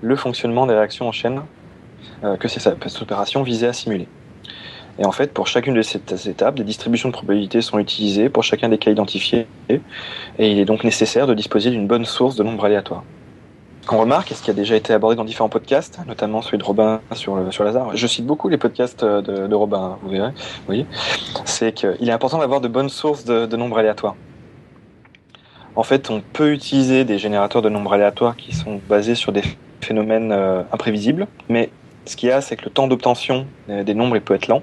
le fonctionnement des réactions en chaîne euh, que cette opération visait à simuler. Et en fait, pour chacune de ces étapes, des distributions de probabilités sont utilisées pour chacun des cas identifiés. Et il est donc nécessaire de disposer d'une bonne source de nombres aléatoires. Qu'on remarque, et ce qui a déjà été abordé dans différents podcasts, notamment celui de Robin sur hasard, je cite beaucoup les podcasts de, de Robin, vous verrez, vous voyez, c'est qu'il est important d'avoir de bonnes sources de, nombres aléatoires. En fait, on peut utiliser des générateurs de nombres aléatoires qui sont basés sur des phénomènes euh, imprévisibles, mais ce qu'il y a, c'est que le temps d'obtention des nombres il peut être lent,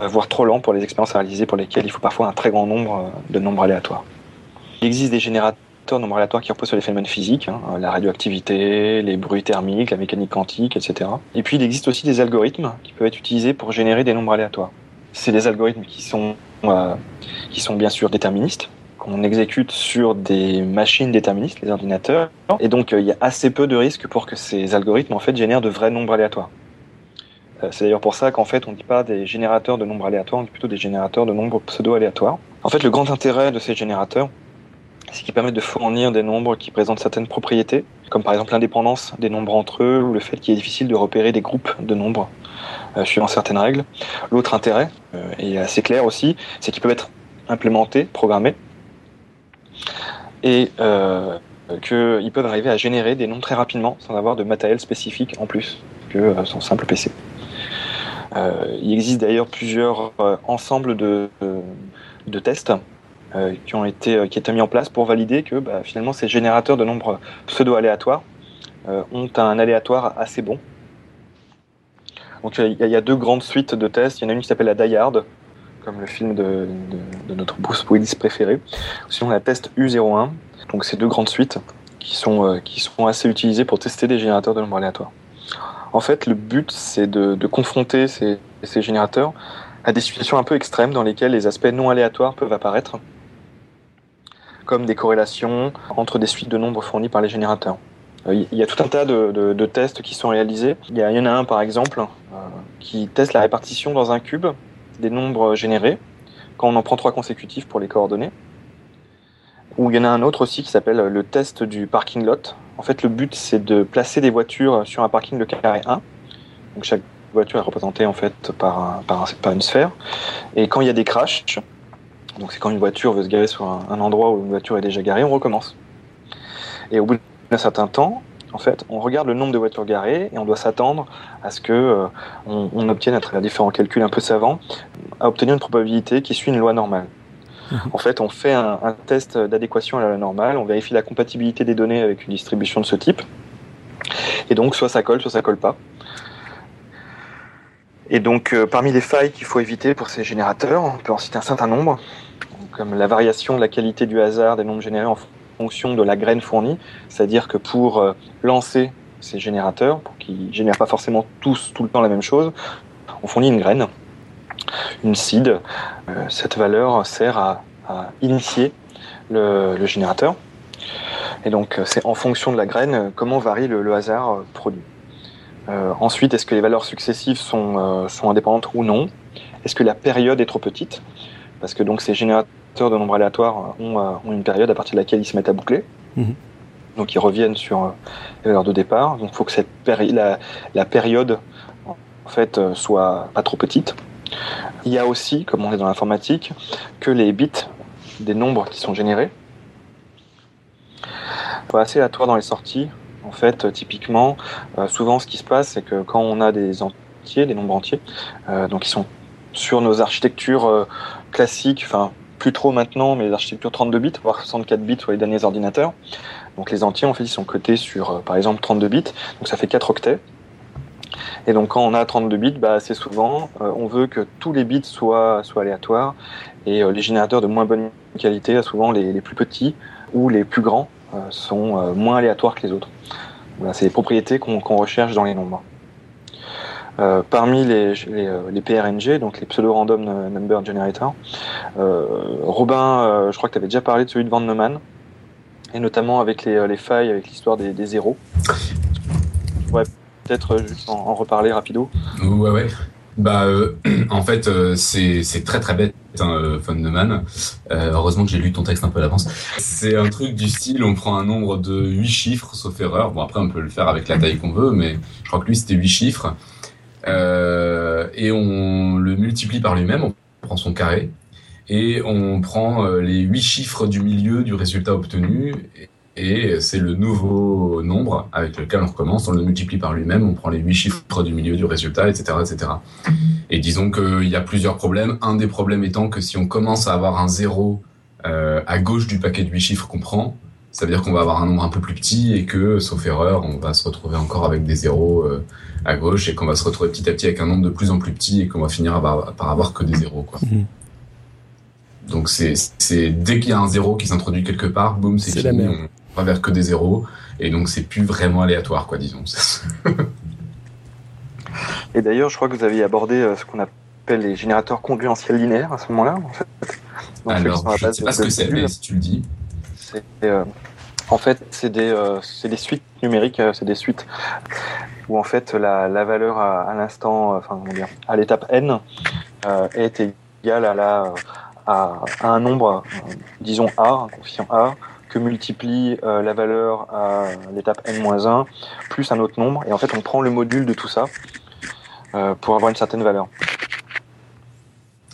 euh, voire trop lent pour les expériences à réaliser pour lesquelles il faut parfois un très grand nombre euh, de nombres aléatoires. Il existe des générateurs de nombres aléatoires qui reposent sur les phénomènes physiques, hein, la radioactivité, les bruits thermiques, la mécanique quantique, etc. Et puis il existe aussi des algorithmes qui peuvent être utilisés pour générer des nombres aléatoires. C'est des algorithmes qui sont, euh, qui sont bien sûr déterministes, qu'on exécute sur des machines déterministes, les ordinateurs. Et donc euh, il y a assez peu de risques pour que ces algorithmes en fait génèrent de vrais nombres aléatoires. Euh, c'est d'ailleurs pour ça qu'en fait on ne dit pas des générateurs de nombres aléatoires, on dit plutôt des générateurs de nombres pseudo-aléatoires. En fait le grand intérêt de ces générateurs, c'est qu'ils permettent de fournir des nombres qui présentent certaines propriétés, comme par exemple l'indépendance des nombres entre eux ou le fait qu'il est difficile de repérer des groupes de nombres euh, suivant certaines règles. L'autre intérêt, euh, est assez clair aussi, c'est qu'ils peuvent être implémentés, programmés, et euh, qu'ils peuvent arriver à générer des nombres très rapidement sans avoir de matériel spécifique en plus que euh, son simple PC. Il existe d'ailleurs plusieurs ensembles de, tests qui ont été euh, qui étaient mis en place pour valider que bah, finalement ces générateurs de nombres pseudo-aléatoires euh, ont un aléatoire assez bon. Donc il y, a- deux grandes suites de tests. Il y en a une qui s'appelle la Die Hard, comme le film de, notre Bruce Willis préféré. Sinon la test U01. Donc c'est deux grandes suites qui sont euh, qui sont assez utilisées pour tester des générateurs de nombres aléatoires. En fait, le but c'est de, confronter ces, ces générateurs à des situations un peu extrêmes dans lesquelles les aspects non aléatoires peuvent apparaître comme des corrélations entre des suites de nombres fournies par les générateurs. Euh, Il y a tout un tas de, tests qui sont réalisés. Il y, en a un par exemple euh, qui teste la répartition dans un cube des nombres générés quand on en prend trois consécutifs pour les coordonnées. Ou il y en a un autre aussi qui s'appelle le test du parking lot. En fait, le but c'est de placer des voitures sur un parking de carré 1. Donc chaque voiture est représentée en fait par, par une sphère. Et quand il y a des crashs, donc c'est quand une voiture veut se garer sur un, un endroit où une voiture est déjà garée, on recommence. Et au bout d'un certain temps, en fait, on regarde le nombre de voitures garées et on doit s'attendre à ce que euh, on, on obtienne à travers différents calculs un peu savants à obtenir une probabilité qui suit une loi normale. En fait, on fait un, un test d'adéquation à la loi normale, on vérifie la compatibilité des données avec une distribution de ce type, et donc soit ça colle, soit ça colle pas. Et donc, euh, parmi les failles qu'il faut éviter pour ces générateurs, on peut en citer un certain nombre, comme la variation de la qualité du hasard des nombres générés en fonction de la graine fournie, c'est-à-dire que pour euh, lancer ces générateurs, pour qu'ils génèrent pas forcément tous tout le temps la même chose, on fournit une graine, une seed. Euh, cette valeur sert à, initier le, générateur. Et donc, c'est en fonction de la graine comment varie le, hasard produit. Euh, ensuite, est-ce que les valeurs successives sont, euh, sont indépendantes ou non? Est-ce que la période est trop petite? Parce que donc ces générateurs de nombres aléatoires ont, euh, ont une période à partir de laquelle ils se mettent à boucler. Mhm. Donc ils reviennent sur les valeurs de départ. Donc il faut que cette péri- la, la période en fait soit pas trop petite. Il y a aussi, comme on est dans l'informatique, que les bits des nombres qui sont générés sont assez aléatoires dans les sorties. Fait, euh, typiquement, euh, souvent ce qui se passe, c'est que quand on a des entiers, des nombres entiers, euh, donc ils sont sur nos architectures classiques, enfin plus trop maintenant, mais les architectures 32 bits, voire 64 bits sur les derniers ordinateurs. Donc les entiers, en fait, ils sont cotés sur, par exemple, 32 bits, donc ça fait 4 octets. Et donc quand on a 32 bits, bah, assez souvent, on veut que tous les bits soient, aléatoires, et les générateurs de moins bonne qualité, souvent les, plus petits ou les plus grands, sont euh, moins aléatoires que les autres. C'est les propriétés qu'on recherche dans les nombres. Euh, parmi les, euh, PRNG, donc les pseudo-random number generator, euh, Robin, euh, je crois que tu avais déjà parlé de celui de Van Neumann, et notamment avec les, euh, les failles, avec l'histoire des, des zéros. Je pourrais peut-être euh, juste en, en reparler rapido. Ouais, ouais. Bah, euh, en fait, euh, c'est très très bête, hein, euh, von Neumann. Euh, heureusement que j'ai lu ton texte un peu à l'avance. C'est un truc du style, on prend un nombre de 8 chiffres, sauf erreur. Bon, après, on peut le faire avec la taille qu'on veut, mais je crois que lui, c'était 8 chiffres. Euh, et on le multiplie par lui-même, on prend son carré, et on prend euh, les huit chiffres du milieu du résultat obtenu, et c'est le nouveau nombre avec lequel on recommence, on le multiplie par lui-même, on prend les huit chiffres du milieu du résultat, etc. etc. Et disons qu'il y a plusieurs problèmes. Un des problèmes étant que si on commence à avoir un zéro euh, à gauche du paquet de huit chiffres qu'on prend, ça veut dire qu'on va avoir un nombre un peu plus petit et que, sauf erreur, on va se retrouver encore avec des zéros euh, à gauche et qu'on va se retrouver petit à petit avec un nombre de plus en plus petit et qu'on va finir par avoir que des zéros. Quoi. Mhm. Donc c'est dès qu'il y a un zéro qui s'introduit quelque part, boum, c'est C'est la fini, merde. on va vers que des zéros et donc c'est plus vraiment aléatoire, quoi, disons. Et d'ailleurs, je crois que vous aviez abordé euh, ce qu'on appelle les générateurs conduentiels linéaires à ce moment-là. En fait. Donc, Alors, je ne sais pas de- ce que c'est, mais si tu le dis. Euh, en fait, c'est des, euh, des suites numériques, euh, c'est des suites où en fait la, la valeur à, à l'instant, enfin comment dire, à l'étape n euh, est égale à la à, un nombre, disons a, un coefficient a, que multiplie euh, la valeur à l'étape n-1 plus un autre nombre, et en fait on prend le module de tout ça euh, pour avoir une certaine valeur.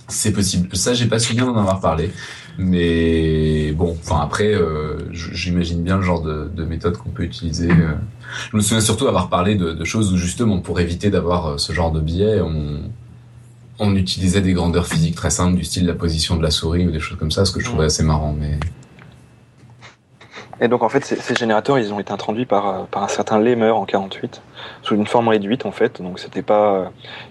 C'est possible. Ça, j'ai pas souvenir d'en avoir parlé. Mais bon, enfin après, euh, j'imagine bien le genre de, de méthode qu'on peut utiliser. Je me souviens surtout avoir parlé de, de choses où justement, pour éviter d'avoir ce genre de biais, on, on utilisait des grandeurs physiques très simples du style la position de la souris ou des choses comme ça, ce que je trouvais assez marrant. Mais Et donc en fait, ces, générateurs, ils ont été introduits par, euh, par un certain Lemmer en 48, sous une forme réduite en fait. Donc c'était pas euh,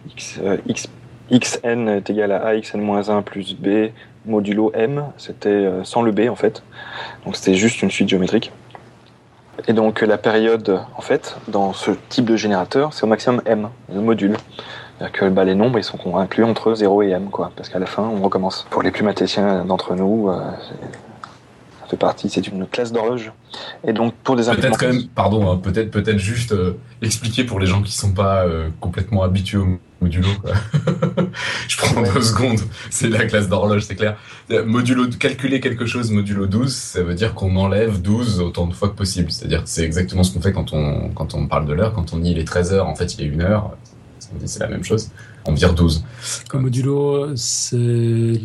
x, euh, x, xn est égal à axn-1 plus b modulo m, c'était sans le b en fait. Donc c'était juste une suite géométrique. Et donc la période, en fait, dans ce type de générateur, c'est au maximum m, le module. C'est-à-dire que bah, les nombres, ils sont inclus entre 0 et m, quoi. Parce qu'à la fin, on recommence. Pour les plus mathématiciens d'entre nous, fait partie, c'est une classe d'horloge. Et donc pour des peut-être quand même, pardon, hein, peut-être peut-être juste euh, expliquer pour les gens qui sont pas euh, complètement habitués au modulo. Quoi. je prends Ouais. deux secondes. C'est la classe d'horloge, c'est clair. Modulo, calculer quelque chose modulo 12, ça veut dire qu'on enlève 12 autant de fois que possible. C'est-à-dire que c'est exactement ce qu'on fait quand on, quand on parle de l'heure. Quand on dit il est 13 heures, en fait il est 1 heure. C'est la même chose. On vire 12. Comme modulo, c'est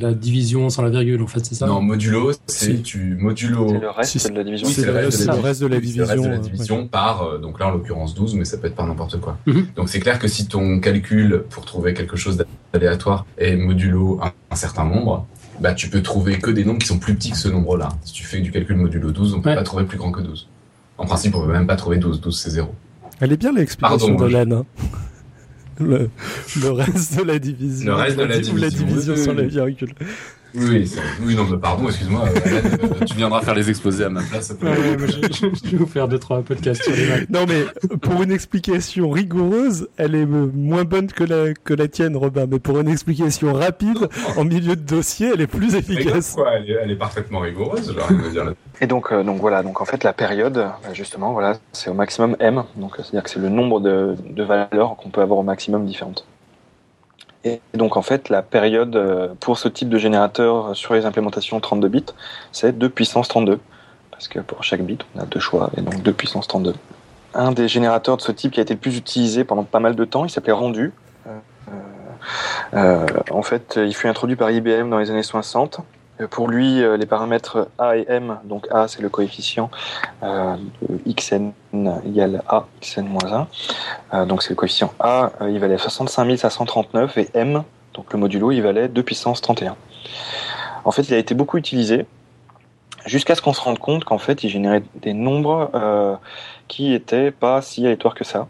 la division sans la virgule, en fait, c'est ça? Non, modulo, c'est Si. tu modulo. c'est le reste Si, de la division. Oui, C'est le reste- c'est le reste de la oui, c'est le reste de la division, par, euh, donc là en l'occurrence 12, mais ça peut être par n'importe quoi. Mhm. Donc c'est clair que si ton calcul pour trouver quelque chose d'aléatoire est modulo un, un certain nombre, bah tu peux trouver que des nombres qui sont plus petits que ce nombre-là. Si tu fais du calcul modulo 12, on peut Ouais. pas trouver plus grand que 12. En principe, on peut même pas trouver 12. 12 c'est 0. Elle est bien l'explication l'âne. hein. Le, le reste de la division. Le reste de la Ou la division. division Oui, sans la virgule. Oui, oui, non, mais pardon, excuse-moi. euh, Alan, euh, tu viendras faire les exposés à ma place. ça peut- Ouais, ouais, moi, je, je- je vais vous faire deux, trois podcasts sur les maths. Non mais pour une explication rigoureuse, elle est moins bonne que la, que la tienne, Robin. Mais pour une explication rapide, en milieu de dossier, elle est plus efficace. quoi, elle, est, elle est parfaitement rigoureuse, dire là. Et donc, euh, donc voilà, donc en fait la période, justement, voilà, c'est au maximum m, donc c'est-à-dire que c'est le nombre de, de valeurs qu'on peut avoir au maximum différentes. Et donc en fait la période euh, pour ce type de générateur sur les implémentations 32 bits, c'est 2 puissance 32, parce que pour chaque bit on a deux choix, et donc 2 puissance 32. Un des générateurs de ce type qui a été le plus utilisé pendant pas mal de temps, il s'appelait Rendu. Euh, euh, en fait, il fut introduit par IBM dans les années 60. Euh, Pour lui, les paramètres A et M, donc A c'est le coefficient xn égale A, xn moins 1. Euh, donc c'est le coefficient A, euh, il valait 65 539 et M, donc le modulo, il valait 2 puissance 31. En fait, il a été beaucoup utilisé jusqu'à ce qu'on se rende compte qu'en fait, il générait des nombres euh, qui étaient pas si aléatoires que ça.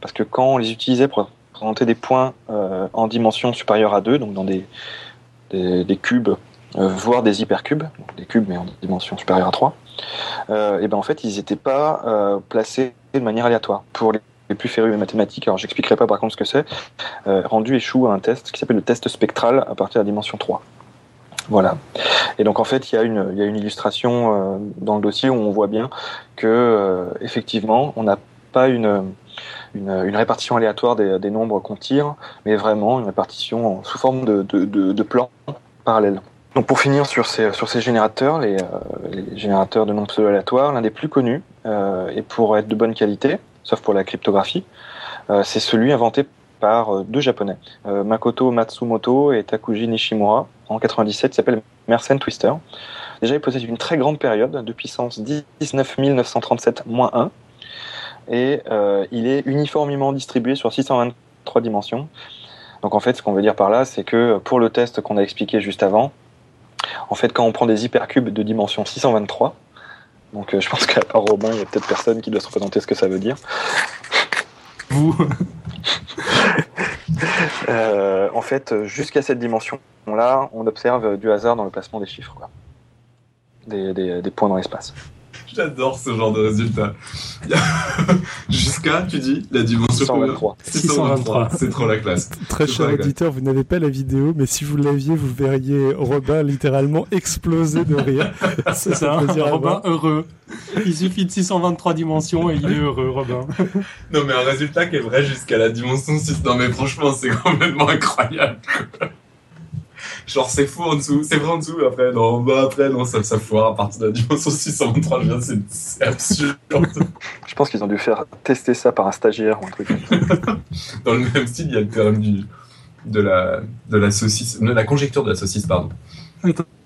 Parce que quand on les utilisait pour représenter des points en dimension supérieure à 2, donc dans des, cubes voire des hypercubes, des cubes mais en dimension supérieure à 3, euh, et ben en fait ils n'étaient pas euh, placés de manière aléatoire. Pour les, plus férus de mathématiques, alors j'expliquerai pas par contre ce que c'est, euh, rendu échoue à un test qui s'appelle le test spectral à partir de la dimension 3. Voilà. Et donc en fait il y a une, illustration euh, dans le dossier où on voit bien que euh, effectivement on n'a pas une, répartition aléatoire des, nombres qu'on tire, mais vraiment une répartition sous forme de, de, de, de plans parallèles. Donc pour finir sur ces, sur ces générateurs, les, euh, les générateurs de nombres pseudo-aléatoires, l'un des plus connus, euh, et pour être de bonne qualité, sauf pour la cryptographie, euh, c'est celui inventé par deux japonais, Makoto Matsumoto et Takuji Nishimura, en 97, qui s'appelle Mersenne Twister. Déjà, il possède une très grande période de puissance 19 937-1 et il est uniformément distribué sur 623 dimensions. Donc en fait, ce qu'on veut dire par là, c'est que pour le test qu'on a expliqué juste avant, en fait, quand on prend des hypercubes de dimension 623, donc euh, je pense qu'à part Robin, il y a peut-être personne qui doit se représenter ce que ça veut dire. Vous euh, En fait, jusqu'à cette dimension-là, on observe du hasard dans le placement des chiffres, des points dans l'espace. J'adore ce genre de résultat. Jusqu'à, tu dis, la dimension 623. 623. C'est trop la classe. Très cher auditeur, vous n'avez pas la vidéo, mais si vous l'aviez, vous verriez Robin littéralement exploser de rire. C'est ça, Robin heureux. Il suffit de 623 dimensions et il est heureux, Robin. Non, mais un résultat qui est vrai jusqu'à la dimension 6. Non, mais franchement, c'est complètement incroyable. Genre, c'est fou en dessous, c'est vrai en dessous, après, non, bah, après, non, ça, ça foire à partir de la dimension 623, je viens, c'est absurde. je pense qu'ils ont dû faire tester ça par un stagiaire ou un truc. Dans le même style, il y a le théorème du, de la, de la saucisse, de la conjecture de la saucisse, pardon.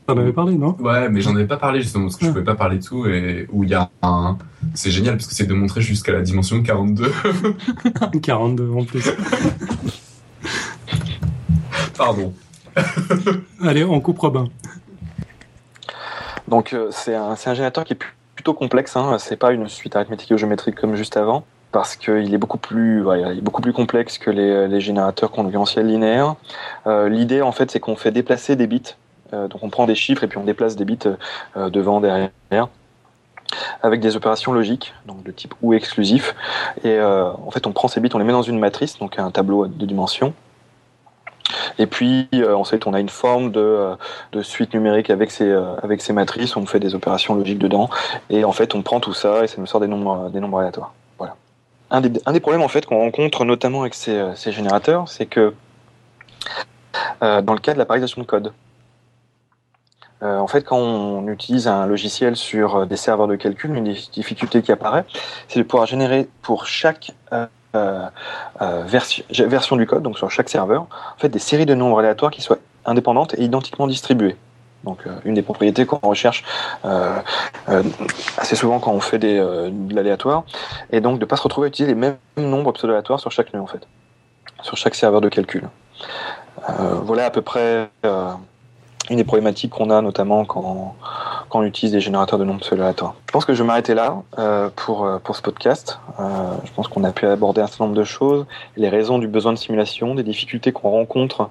T'en avais parlé, non? Ouais, mais j'en avais pas parlé justement parce que je pouvais pas parler de tout et où il y a un. C'est génial parce que c'est de montrer jusqu'à la dimension 42. 42 en plus. Pardon. Allez, on coupe Robin. Donc euh, c'est un, un, générateur qui est plutôt complexe. Hein. C'est pas une suite arithmétique ou géométrique comme juste avant, parce qu'il est beaucoup plus, est beaucoup plus complexe que les, générateurs concurrentiels linéaires. Euh, L'idée en fait, c'est qu'on fait déplacer des bits. Euh, donc on prend des chiffres et puis on déplace des bits devant, derrière avec des opérations logiques, donc de type ou exclusif. Et en fait, on prend ces bits, on les met dans une matrice, donc un tableau de dimensions. Et puis euh, ensuite, on a une forme de, euh, suite numérique avec ces, euh, avec ces matrices, on fait des opérations logiques dedans, et en fait, on prend tout ça et ça nous sort des nombres, aléatoires. Voilà. Un des, problèmes en fait qu'on rencontre notamment avec ces, générateurs, c'est que dans le cas de la parisation de code, en fait, quand on utilise un logiciel sur des serveurs de calcul, une difficulté qui apparaît, c'est de pouvoir générer pour chaque euh, version, du code, donc sur chaque serveur, en fait, des séries de nombres aléatoires qui soient indépendantes et identiquement distribuées. Donc, euh, une des propriétés qu'on recherche assez souvent quand on fait de l'aléatoire, et donc de ne pas se retrouver à utiliser les mêmes nombres pseudo-aléatoires sur chaque nœud, en fait, sur chaque serveur de calcul. voilà à peu près une des problématiques qu'on a notamment quand, quand, on utilise des générateurs de nombres aléatoires. Je pense que je vais m'arrêter là euh, pour, euh, pour ce podcast. Euh, je pense qu'on a pu aborder un certain nombre de choses, les raisons du besoin de simulation, des difficultés qu'on rencontre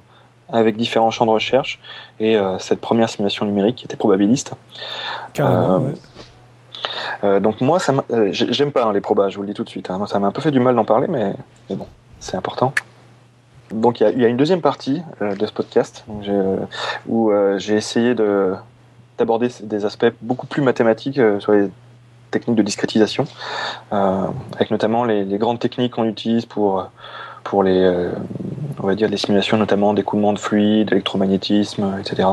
avec différents champs de recherche et euh, cette première simulation numérique qui était probabiliste. Carrément, ouais. donc moi, ça j'aime pas hein, les probas, je vous le dis tout de suite. Hein. Moi, ça m'a un peu fait du mal d'en parler, mais, mais bon, c'est important. Donc il y, a une deuxième partie euh, de ce podcast euh, où euh, j'ai essayé de d'aborder des aspects beaucoup plus mathématiques sur les techniques de discrétisation, avec notamment les, grandes techniques qu'on utilise pour pour les on va dire les simulations notamment d'écoulement de fluide, d'électromagnétisme, etc.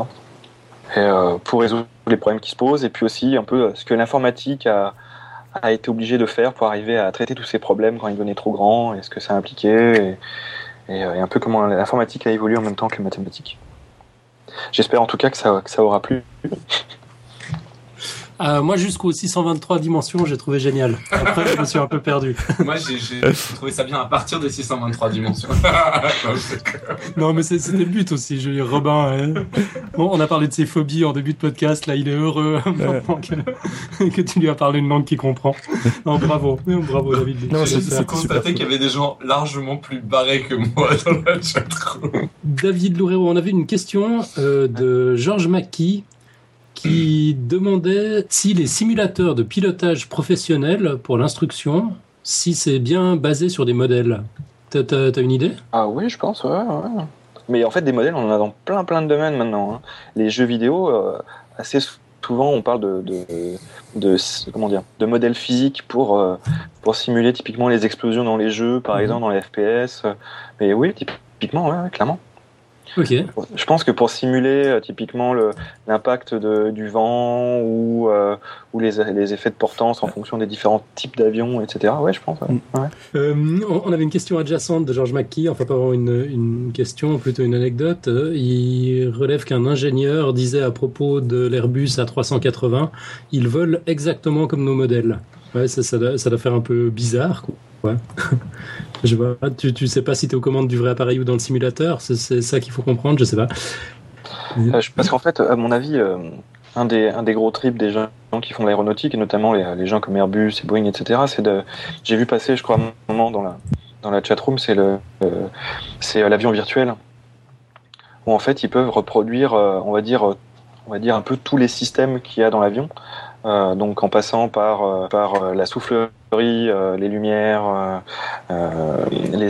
Et pour résoudre les problèmes qui se posent et puis aussi un peu ce que l'informatique a a été obligé de faire pour arriver à traiter tous ces problèmes quand ils devenaient trop grands et ce que ça impliquait et, euh, et, un peu comment l'informatique a évolué en même temps que les mathématiques. J'espère en tout cas que ça aura plu. Euh, moi, jusqu'aux 623 dimensions, j'ai trouvé génial. Après, je me suis un peu perdu. moi, j'ai trouvé ça bien à partir des 623 dimensions. non, mais c'était le but aussi. Je Robin, hein. bon, on a parlé de ses phobies en début de podcast. Là, il est heureux que, que, tu lui as parlé une langue qu'il comprend. Non, bravo. Bravo, David. Non, j'ai constaté qu'il y avait des gens largement plus barrés que moi dans la chatroom. David Loureiro, on avait une question euh, de Georges Mackey qui demandait si les simulateurs de pilotage professionnel pour l'instruction, si c'est bien basé sur des modèles. T'as as, une idée? Ah oui, je pense, ouais, ouais. Mais en fait, des modèles, on en a dans plein plein de domaines maintenant. Hein. Les jeux vidéo, euh, assez souvent, on parle de, de, de, comment dire, de modèles physiques pour, euh, pour simuler typiquement les explosions dans les jeux, par mhm. exemple dans les FPS. Mais oui, typiquement, ouais, clairement. Je pense que pour simuler euh, typiquement l'impact du vent ou, euh, ou les, les effets de portance en fonction des différents types d'avions, etc. Ouais, je pense. ouais. Mm. Ouais. Euh, on avait une question adjacente de George McKee, enfin pas vraiment une, une question, plutôt une anecdote. Il relève qu'un ingénieur disait à propos de l'Airbus A380, ils volent exactement comme nos modèles. Ouais, ça, ça, doit, ça doit faire un peu bizarre. Quoi. Ouais. je vois, tu, tu sais pas si tu es aux commandes du vrai appareil ou dans le simulateur, c'est ça qu'il faut comprendre, je sais pas. Euh, parce qu'en fait, à mon avis, euh, un, des, un des gros trips des gens qui font l'aéronautique, et notamment les, les gens comme Airbus et Boeing, etc., c'est de. J'ai vu passer, je crois, un moment dans la, dans la chatroom, c'est euh, l'avion virtuel, où en fait, ils peuvent reproduire, on va dire, on va dire un peu tous les systèmes qu'il y a dans l'avion. Donc en passant par, par la soufflerie, euh, les lumières, euh, euh,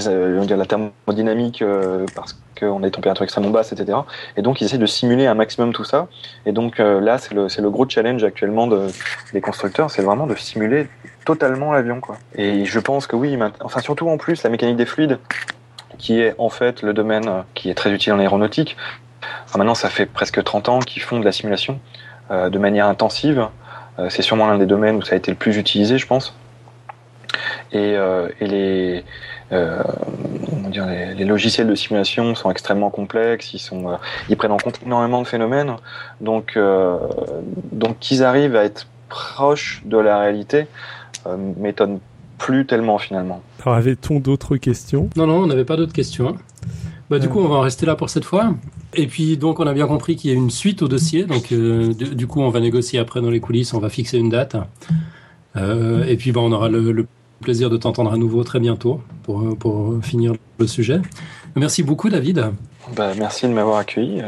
euh, la thermodynamique, euh, parce qu'on a des températures extrêmement basses, etc. Et donc ils essaient de simuler un maximum tout ça. Et donc euh, là, c'est le, gros challenge actuellement de, des constructeurs, c'est vraiment de simuler totalement l'avion. Et je pense que oui, enfin surtout en plus la mécanique des fluides, qui est en fait le domaine euh, qui est très utile en aéronautique. Maintenant, ça fait presque 30 ans qu'ils font de la simulation euh, de manière intensive. Euh, c'est sûrement l'un des domaines où ça a été le plus utilisé, je pense. Et, euh, et les, euh, dire, les, les logiciels de simulation sont extrêmement complexes, ils, sont, euh, ils prennent en compte énormément de phénomènes. Donc, euh, donc qu'ils arrivent à être proches de la réalité euh, m'étonne plus tellement finalement. Alors, avait-on d'autres questions? Non, non, on n'avait pas d'autres questions. Bah, du coup, on va en rester là pour cette fois. Et puis, donc, on a bien compris qu'il y a une suite au dossier. Donc, euh, du, du coup, on va négocier après dans les coulisses. On va fixer une date. Euh, et puis, bah, on aura le, le plaisir de t'entendre à nouveau très bientôt pour, euh, pour finir le sujet. Merci beaucoup, David. Bah, merci de m'avoir accueilli.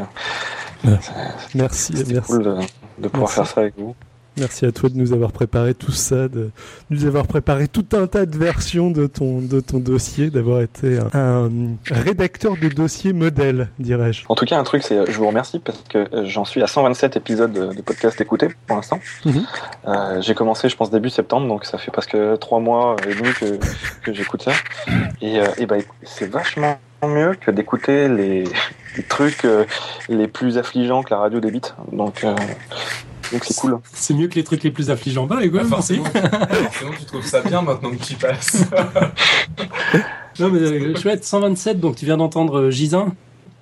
Merci, merci. cool de, de pouvoir Merci. faire ça avec vous. Merci à toi de nous avoir préparé tout ça, de nous avoir préparé tout un tas de versions de ton, de ton dossier, d'avoir été un, un rédacteur de dossier modèle, dirais-je. En tout cas, un truc, c'est je vous remercie parce que euh, j'en suis à 127 épisodes de, de podcast écoutés pour l'instant. Mhm. Euh, j'ai commencé, je pense, début septembre, donc ça fait presque trois mois et demi que, que j'écoute ça. Et, euh, et bah, c'est vachement mieux que d'écouter les, les trucs euh, les plus affligeants que la radio débite. Donc, euh, donc c'est cool. C'est mieux que les trucs les plus affligeants. Bah, écoute, Bah, merci. forcément, forcément, tu trouves ça bien maintenant que tu y passes. Non, mais euh, chouette, 127. Donc, tu viens d'entendre euh, Gisin.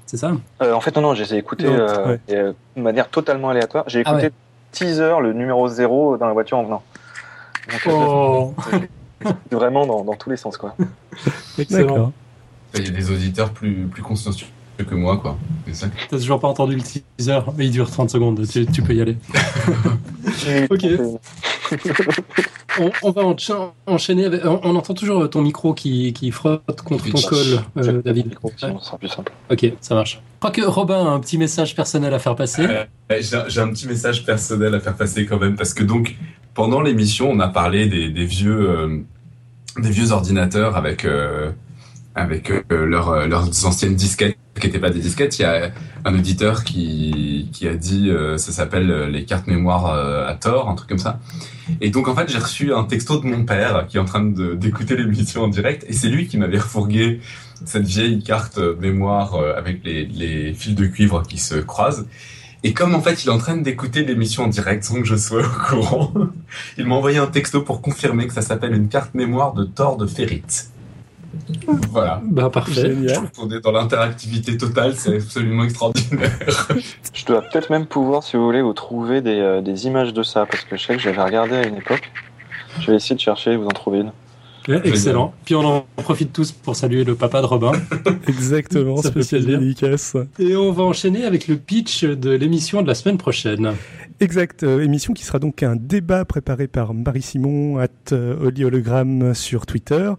C'est ça? Euh, en fait, non, non, je les ai écoutés Non, euh, ouais. et, euh, de manière totalement aléatoire. J'ai Ah écouté ouais. teaser, le numéro 0 dans la voiture en venant. Donc, Oh, Vraiment dans, dans tous les sens, quoi. excellent. Il y a des auditeurs plus, plus consciencieux que moi, quoi. T'as toujours pas entendu le teaser, mais il dure 30 secondes, tu, tu peux y aller. Ok. On, on va encha- enchaîner avec... On, on entend toujours ton micro qui, qui frotte contre ton col, euh, David. Sinon, ce sera plus simple. Ok, ça marche. Je crois que Robin a un petit message personnel à faire passer. Euh, J'ai un- petit message personnel à faire passer quand même parce que donc pendant l'émission on a parlé des, des vieux euh, des vieux ordinateurs avec euh, avec euh, leurs euh, leurs anciennes disquettes qui n'étaient pas des disquettes. Il y a un auditeur qui a dit euh, ça s'appelle euh, les cartes mémoire euh, à tort un truc comme ça. Et donc en fait j'ai reçu un texto de mon père qui est en train d'écouter l'émission en direct et c'est lui qui m'avait refourgué cette vieille carte euh, mémoire avec les, les fils de cuivre qui se croisent. Et comme en fait il est en train d'écouter l'émission en direct sans que je sois au courant, il m'a envoyé un texto pour confirmer que ça s'appelle une carte mémoire de Thor de ferrite. Voilà. Bah, parfait. Je Génial. qu'on est dans l'interactivité totale, c'est absolument extraordinaire. Je dois peut-être même pouvoir, si vous voulez, vous trouver des, euh, des images de ça, parce que je sais que j'avais regardé à une époque. Je vais essayer de chercher et vous en trouver une. Ouais, excellent. Puis on en profite tous pour saluer le papa de Robin. Exactement, Ça spécial dédicace. Et on va enchaîner avec le pitch de l'émission de la semaine prochaine. Exact, euh, émission qui sera donc un débat préparé par Marie Simon, at euh, Oli Hologramme sur Twitter.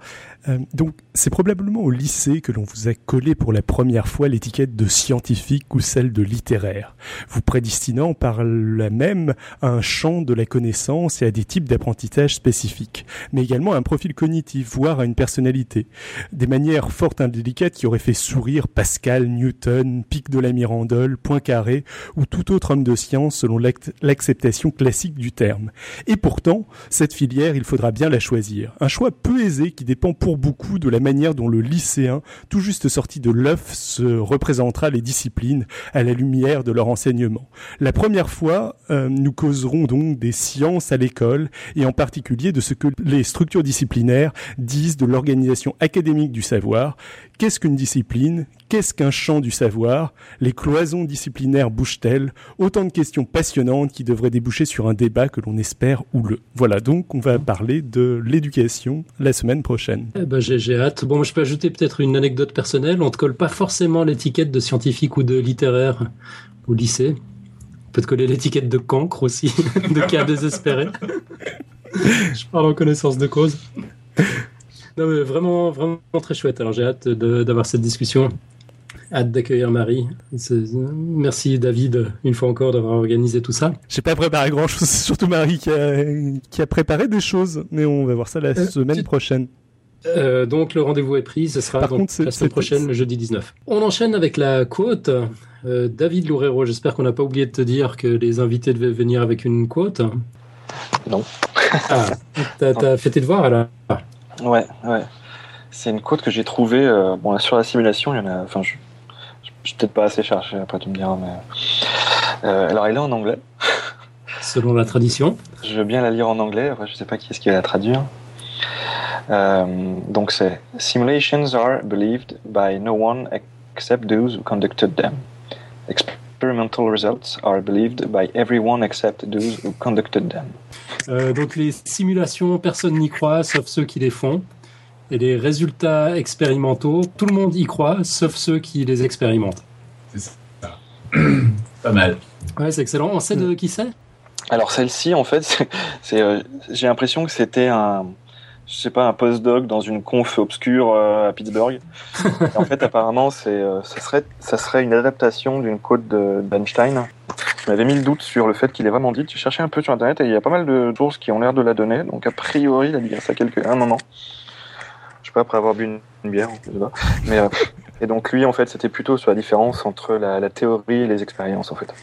Euh, donc, c'est probablement au lycée que l'on vous a collé pour la première fois l'étiquette de scientifique ou celle de littéraire, vous prédestinant par là même à un champ de la connaissance et à des types d'apprentissage spécifiques, mais également à un profil cognitif, voire à une personnalité. Des manières fortes et indélicates qui auraient fait sourire Pascal, Newton, Pic de la Mirandole, Poincaré ou tout autre homme de science selon l'acceptation classique du terme. Et pourtant, cette filière, il faudra bien la choisir. Un choix peu aisé qui dépend pour beaucoup de la manière dont le lycéen, tout juste sorti de l'œuf, se représentera les disciplines à la lumière de leur enseignement. La première fois, euh, nous causerons donc des sciences à l'école et en particulier de ce que les structures disciplinaires disent de l'organisation académique du savoir. Qu'est-ce qu'une discipline? Qu'est-ce qu'un champ du savoir? Les cloisons disciplinaires bougent-elles? Autant de questions passionnantes qui devraient déboucher sur un débat que l'on espère houleux. Voilà donc, on va parler de l'éducation la semaine prochaine. Eh ben, j'ai hâte. Bon, je peux ajouter peut-être une anecdote personnelle. On te colle pas forcément l'étiquette de scientifique ou de littéraire au lycée. On peut te coller l'étiquette de cancre aussi, de cas désespéré. je parle en connaissance de cause. Non, mais vraiment, vraiment très chouette. Alors j'ai hâte d'avoir cette discussion. Hâte d'accueillir Marie. Merci David, une fois encore, d'avoir organisé tout ça. J'ai pas préparé grand chose, c'est surtout Marie qui a, qui a, préparé des choses, mais on va voir ça la euh, semaine prochaine. Euh, donc le rendez-vous est pris, ce sera donc la semaine prochaine, le jeudi 19. On enchaîne avec la quote. Euh, David Loureiro, j'espère qu'on n'a pas oublié de te dire que les invités devaient venir avec une quote. Non. ah, t'as fait tes devoirs alors? Ouais, ouais. C'est une quote que j'ai trouvée. Euh, bon, sur la simulation, il y en a. Enfin, je, suis peut-être pas assez cherché, après tu me diras, mais. Euh, alors, elle est en anglais. Selon la tradition. Je veux bien la lire en anglais, après, je sais pas qui est-ce qui va la traduire. Euh, donc, c'est Simulations are believed by no one except those who conducted them. Experimental results are believed by everyone except those who conducted them. Euh, donc les simulations, personne n'y croit, sauf ceux qui les font. Et les résultats expérimentaux, tout le monde y croit, sauf ceux qui les expérimentent. C'est ça. Pas mal. Ouais, c'est excellent. On sait de qui c'est? Alors celle-ci, en fait, c'est, euh, j'ai l'impression que c'était un, je sais pas, un postdoc dans une conf obscure euh, à Pittsburgh. en fait, apparemment, c'est, ça serait, ça serait une adaptation d'une quote d'Einstein. Je m'avais mis le doute sur le fait qu'il est vraiment dit. Tu cherchais un peu sur Internet et il y a pas mal de sources qui ont l'air de la donner. Donc, a priori, il a dit ça quelque... un moment. Je sais pas, après avoir bu une, bière, je sais pas. Mais, euh, et donc, lui, en fait, c'était plutôt sur la différence entre la, théorie et les expériences, en fait.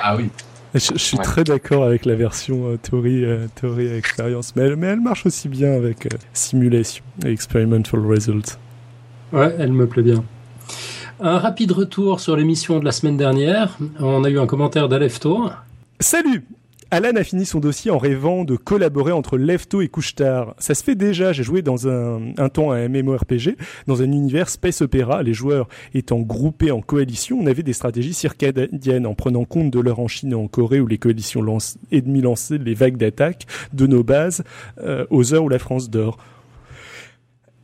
Ah oui. Je, suis très d'accord avec la version euh, théorie, euh, théorie et expérience, mais elle, mais elle marche aussi bien avec simulation et experimental results. Ouais, elle me plaît bien. Un rapide retour sur l'émission de la semaine dernière. On a eu un commentaire d'Alefto. Salut Alan a fini son dossier en rêvant de collaborer entre Lefto et Couchetard. Ça se fait déjà, j'ai joué dans un, temps à un MMORPG, dans un univers space opéra, les joueurs étant groupés en coalition, on avait des stratégies circadiennes en prenant compte de l'heure en Chine et en Corée où les coalitions ennemies lançaient les vagues d'attaque de nos bases euh, aux heures où la France dort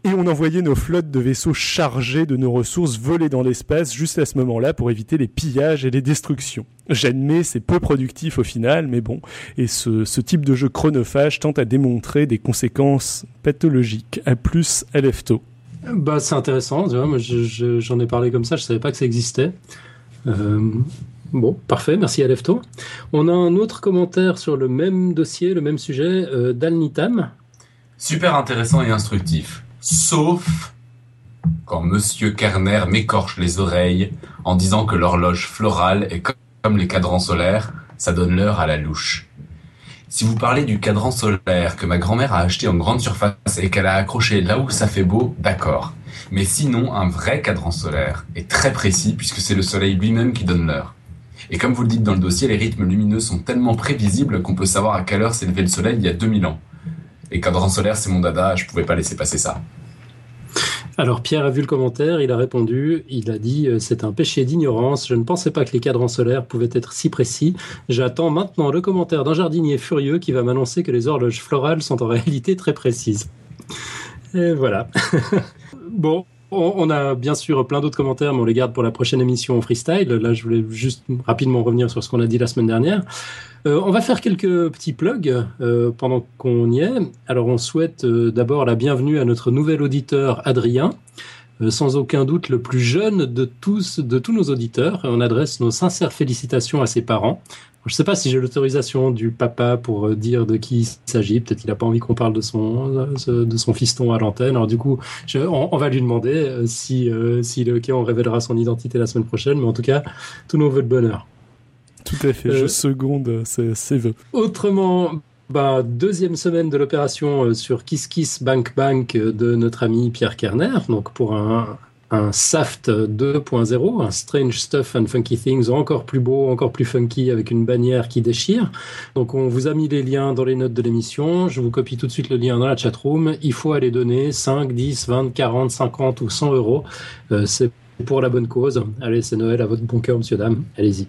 et on envoyait nos flottes de vaisseaux chargés de nos ressources voler dans l'espace juste à ce moment-là pour éviter les pillages et les destructions. J'admets, c'est peu productif au final, mais bon. Et ce, type de jeu chronophage tente à démontrer des conséquences pathologiques. À plus, à l'EFTO. Bah, c'est intéressant, j'en ai parlé comme ça, je savais pas que ça existait. Euh, bon, parfait, merci à l'EFTO. On a un autre commentaire sur le même dossier, le même sujet, euh, d'Alnitam. Super intéressant et instructif sauf quand Monsieur Kerner m'écorche les oreilles en disant que l'horloge florale est comme les cadrans solaires, ça donne l'heure à la louche. Si vous parlez du cadran solaire que ma grand-mère a acheté en grande surface et qu'elle a accroché là où ça fait beau, d'accord. Mais sinon, un vrai cadran solaire est très précis puisque c'est le soleil lui-même qui donne l'heure. Et comme vous le dites dans le dossier, les rythmes lumineux sont tellement prévisibles qu'on peut savoir à quelle heure s'est levé le soleil il y a 2000 ans. Et cadran solaire, c'est mon dada, je pouvais pas laisser passer ça. Alors Pierre a vu le commentaire, il a répondu, il a dit euh, c'est un péché d'ignorance, je ne pensais pas que les cadrans solaires pouvaient être si précis. J'attends maintenant le commentaire d'un jardinier furieux qui va m'annoncer que les horloges florales sont en réalité très précises. Et voilà. bon, on a bien sûr plein d'autres commentaires, mais on les garde pour la prochaine émission freestyle. Là, je voulais juste rapidement revenir sur ce qu'on a dit la semaine dernière. Euh, on va faire quelques petits plugs euh, pendant qu'on y est. Alors, on souhaite euh, d'abord la bienvenue à notre nouvel auditeur Adrien, sans aucun doute le plus jeune de tous, de tous nos auditeurs. On adresse nos sincères félicitations à ses parents. Je ne sais pas si j'ai l'autorisation du papa pour dire de qui il s'agit. Peut-être qu'il n'a pas envie qu'on parle de son, de son fiston à l'antenne. Alors du coup, on, va lui demander si, si le cas, on révélera son identité la semaine prochaine. Mais en tout cas, tous nos voeux de bonheur. Tout à fait, je euh, seconde ces vœux. Autrement, bah, deuxième semaine de l'opération euh, sur Kiss Kiss Bank Bank euh, de notre ami Pierre Kerner, donc pour un, un SAFT 2.0, un Strange Stuff and Funky Things encore plus beau, encore plus funky avec une bannière qui déchire. Donc on vous a mis les liens dans les notes de l'émission, je vous copie tout de suite le lien dans la chatroom. Il faut aller donner 5, 10, 20, 40, 50 ou 100 euros. Euh, c'est pour la bonne cause. Allez, c'est Noël à votre bon cœur, monsieur, dame. Allez-y.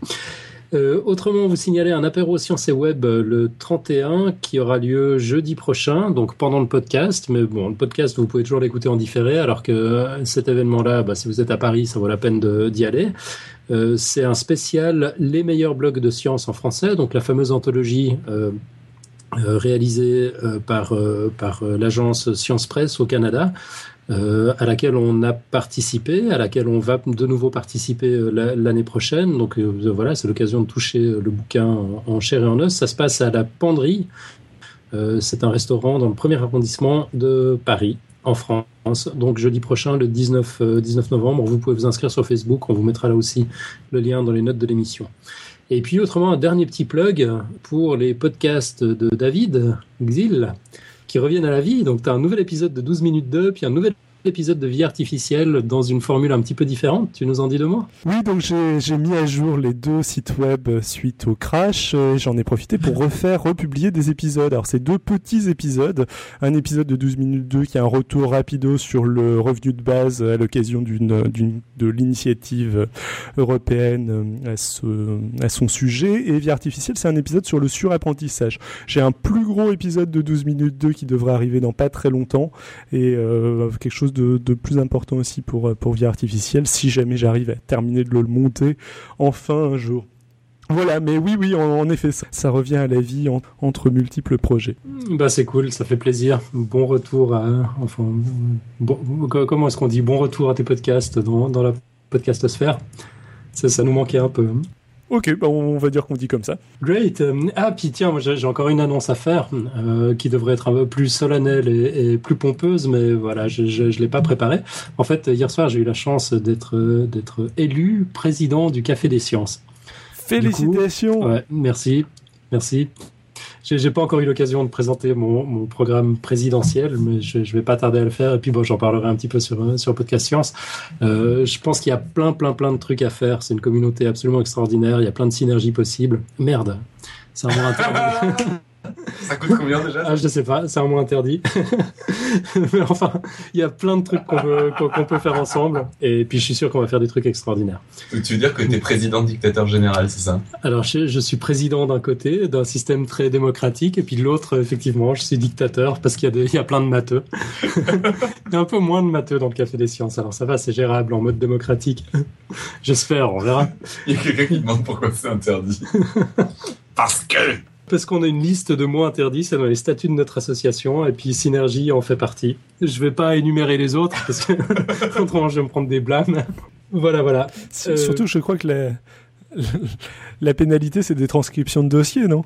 Euh, autrement, vous signalez un apéro Sciences et Web euh, le 31 qui aura lieu jeudi prochain, donc pendant le podcast. Mais bon, le podcast, vous pouvez toujours l'écouter en différé, alors que euh, cet événement-là, bah, si vous êtes à Paris, ça vaut la peine d'y aller. C'est un spécial Les meilleurs blogs de science en français, donc la fameuse anthologie réalisée par, par l'agence Science Presse au Canada. Euh, à laquelle on a participé, à laquelle on va de nouveau participer euh, l'année prochaine. Donc euh, voilà, c'est l'occasion de toucher le bouquin en, en, chair et en os. Ça se passe à la Penderie. c'est un restaurant dans le premier arrondissement de Paris, en France. Donc jeudi prochain, le 19, 19 novembre, vous pouvez vous inscrire sur Facebook. On vous mettra là aussi le lien dans les notes de l'émission. Et puis autrement, un dernier petit plug pour les podcasts de David Xil qui reviennent à la vie. Donc, tu as un nouvel épisode de 12 minutes 2, puis un nouvel épisode de vie artificielle dans une formule un petit peu différente. Tu nous en dis deux mots? Oui, donc j'ai mis à jour les deux sites web suite au crash. J'en ai profité pour refaire, republier des épisodes. Alors, c'est deux petits épisodes. Un épisode de 12 minutes 2 qui est un retour rapido sur le revenu de base à l'occasion de l'initiative européenne à, ce, à son sujet. Et vie artificielle, c'est un épisode sur le surapprentissage. J'ai un plus gros épisode de 12 minutes 2 qui devrait arriver dans pas très longtemps et euh, quelque chose de, plus important aussi pour, pour Vie Artificielle, si jamais j'arrive à terminer de le monter enfin un jour. Voilà, mais oui, oui, en, effet, ça, ça, revient à la vie en, entre multiples projets. Bah c'est cool, ça fait plaisir. Bon retour à, enfin, comment est-ce qu'on dit? Bon retour à tes podcasts dans, dans la podcastosphère. Ça, ça nous manquait un peu. Ok, bah on va dire qu'on dit comme ça. Great. Ah, puis tiens, j'ai encore une annonce à faire euh, qui devrait être un peu plus solennelle et, et plus pompeuse, mais voilà, je ne l'ai pas préparée. En fait, hier soir, j'ai eu la chance d'être élu président du Café des Sciences. Félicitations. Coup, ouais, merci, merci. J'ai pas encore eu l'occasion de présenter mon, mon, programme présidentiel, mais je, je vais pas tarder à le faire. Et puis bon, j'en parlerai un petit peu sur sur podcast science. Euh, je pense qu'il y a plein, plein, plein de trucs à faire. C'est une communauté absolument extraordinaire. Il y a plein de synergies possibles. Merde, c'est un interdit. Ça coûte combien déjà ah, Je sais pas, c'est un mot interdit. Mais enfin, il y a plein de trucs qu'on peut, qu peut, faire ensemble. Et puis je suis sûr qu'on va faire des trucs extraordinaires. Donc, tu veux dire que tu es président dictateur général, c'est ça? Alors je, je, suis président d'un côté, d'un système très démocratique, et puis de l'autre, effectivement, je suis dictateur parce qu'il y, y, a plein de matheux. il y a un peu moins de matheux dans le Café des Sciences. Alors ça va, c'est gérable en mode démocratique. J'espère, on verra. Il y a quelqu'un qui demande pourquoi c'est interdit. parce que parce qu'on a une liste de mots interdits, c'est dans les statuts de notre association, et puis Synergie en fait partie. Je vais pas énumérer les autres, parce que autrement je vais me prendre des blâmes. voilà, voilà. Surtout, je crois que la, la pénalité, c'est des transcriptions de dossiers, non?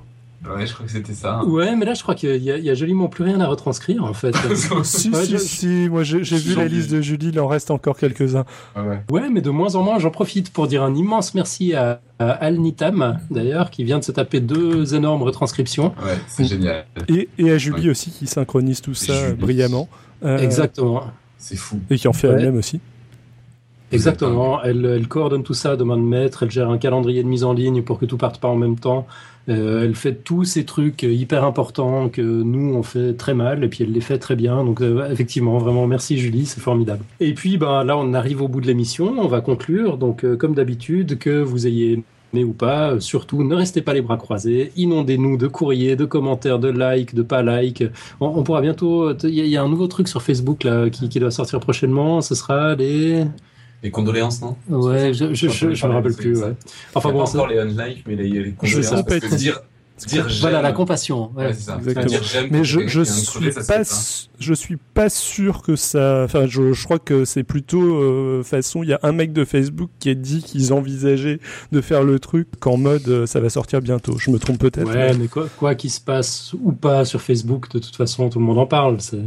Ouais, je crois que c'était ça. Hein. Ouais, mais là, je crois qu'il y, y, a joliment plus rien à retranscrire, en fait. si, ouais, si, je... si, moi j'ai vu la liste de Julie, il en reste encore quelques-uns. Ouais. ouais, mais de moins en moins, j'en profite pour dire un immense merci à, à Al Nitam, d'ailleurs, qui vient de se taper deux énormes retranscriptions. Ouais, c'est génial. Et, et, à Julie ouais. aussi, qui synchronise tout ça Julie. brillamment. Euh, Exactement. C'est fou. Et qui en fait elle-même aussi. Exactement. Elle, elle, coordonne tout ça de main de maître. Elle gère un calendrier de mise en ligne pour que tout parte pas en même temps. Euh, elle fait tous ces trucs hyper importants que nous on fait très mal et puis elle les fait très bien. Donc euh, effectivement, vraiment merci Julie, c'est formidable. Et puis ben là on arrive au bout de l'émission, on va conclure. Donc euh, comme d'habitude, que vous ayez aimé ou pas, surtout ne restez pas les bras croisés, inondez-nous de courriers, de commentaires, de likes, de pas likes. On, pourra bientôt. Il y, y, a un nouveau truc sur Facebook là qui, qui doit sortir prochainement. Ce sera les les condoléances, non? Ouais, je, je, je, je me rappelle plus. Ouais. Enfin bon, pas encore les unlike, mais les, les condoléances. Ça parce que dire, dire voilà la compassion. Ouais, ouais c'est ça. Exactement. Dire mais je, je suis pas, je suis pas sûr que ça. Enfin, je, je crois que c'est plutôt euh, façon. Il y a un mec de Facebook qui a dit qu'ils envisageaient de faire le truc qu'en mode euh, ça va sortir bientôt. Je me trompe peut-être. Ouais, mais, mais quoi, quoi qu'il se passe ou pas sur Facebook, de toute façon, tout le monde en parle. C'est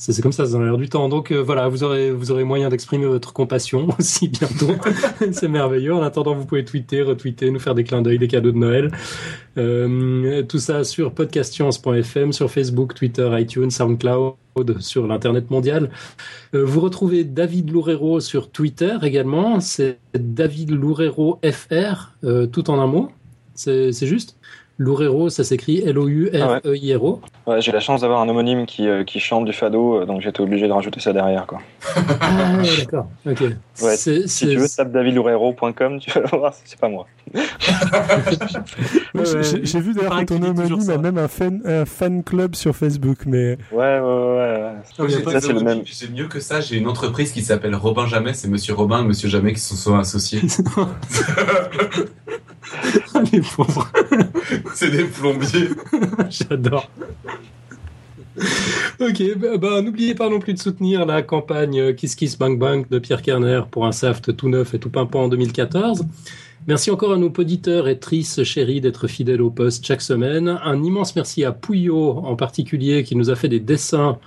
C'est comme ça, dans l'air du temps. Donc euh, voilà, vous aurez, vous aurez moyen d'exprimer votre compassion aussi bientôt. c'est merveilleux. En attendant, vous pouvez tweeter, retweeter, nous faire des clins d'œil, des cadeaux de Noël. Euh, tout ça sur podcastscience.fm, sur Facebook, Twitter, iTunes, SoundCloud, sur l'internet mondial. Euh, vous retrouvez David Loureiro sur Twitter également. C'est David Loureiro FR, tout en un mot. C'est juste? Loureiro, ça s'écrit L-O-U-R-E-I-R-O. Ouais, j'ai la chance d'avoir un homonyme qui, euh, qui chante du fado, euh, donc j'étais obligé de rajouter ça derrière. Quoi. Ah, ouais, d'accord. Ok. Ouais, si tu veux, tape davidloureiro.com, tu vas voir, c'est pas moi. J'ai- vu d'ailleurs que ton homonyme a même un fan, un fan club sur Facebook, mais Ouais, ouais, ouais. Ça, c'est le même. J'ai mieux que ça, j'ai une entreprise qui s'appelle Robin Jamais, c'est Monsieur Robin et Monsieur Jamais qui se sont associés. Ah, les pauvres. c'est des plombiers. J'adore. Ok, bah, bah, n'oubliez pas non plus de soutenir la campagne euh, Kiss Kiss Bang Bang de Pierre Kerner pour un Saft tout neuf et tout pimpant en 2014. Merci encore à nos auditeurs et tristes chéris d'être fidèles au poste chaque semaine. Un immense merci à Pouillot en particulier qui nous a fait des dessins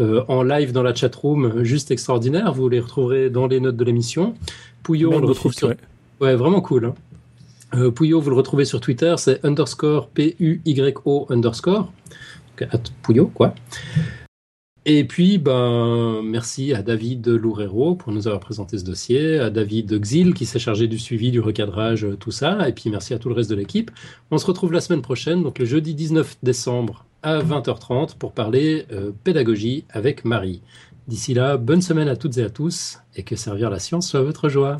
euh, en live dans la chatroom juste extraordinaires. Vous les retrouverez dans les notes de l'émission. Pouillot, on le retrouve sur ouais. Ouais, vraiment cool. Hein. Euh, Pouillot, vous le retrouvez sur Twitter, c'est underscore P-U-Y-O underscore. Pouillot, quoi. Et puis, ben, merci à David Loureiro pour nous avoir présenté ce dossier, à David Xil qui s'est chargé du suivi, du recadrage, euh, tout ça, et puis merci à tout le reste de l'équipe. On se retrouve la semaine prochaine, donc le jeudi 19 décembre à 20h30 pour parler euh, pédagogie avec Marie. D'ici là, bonne semaine à toutes et à tous, et que servir la science soit votre joie.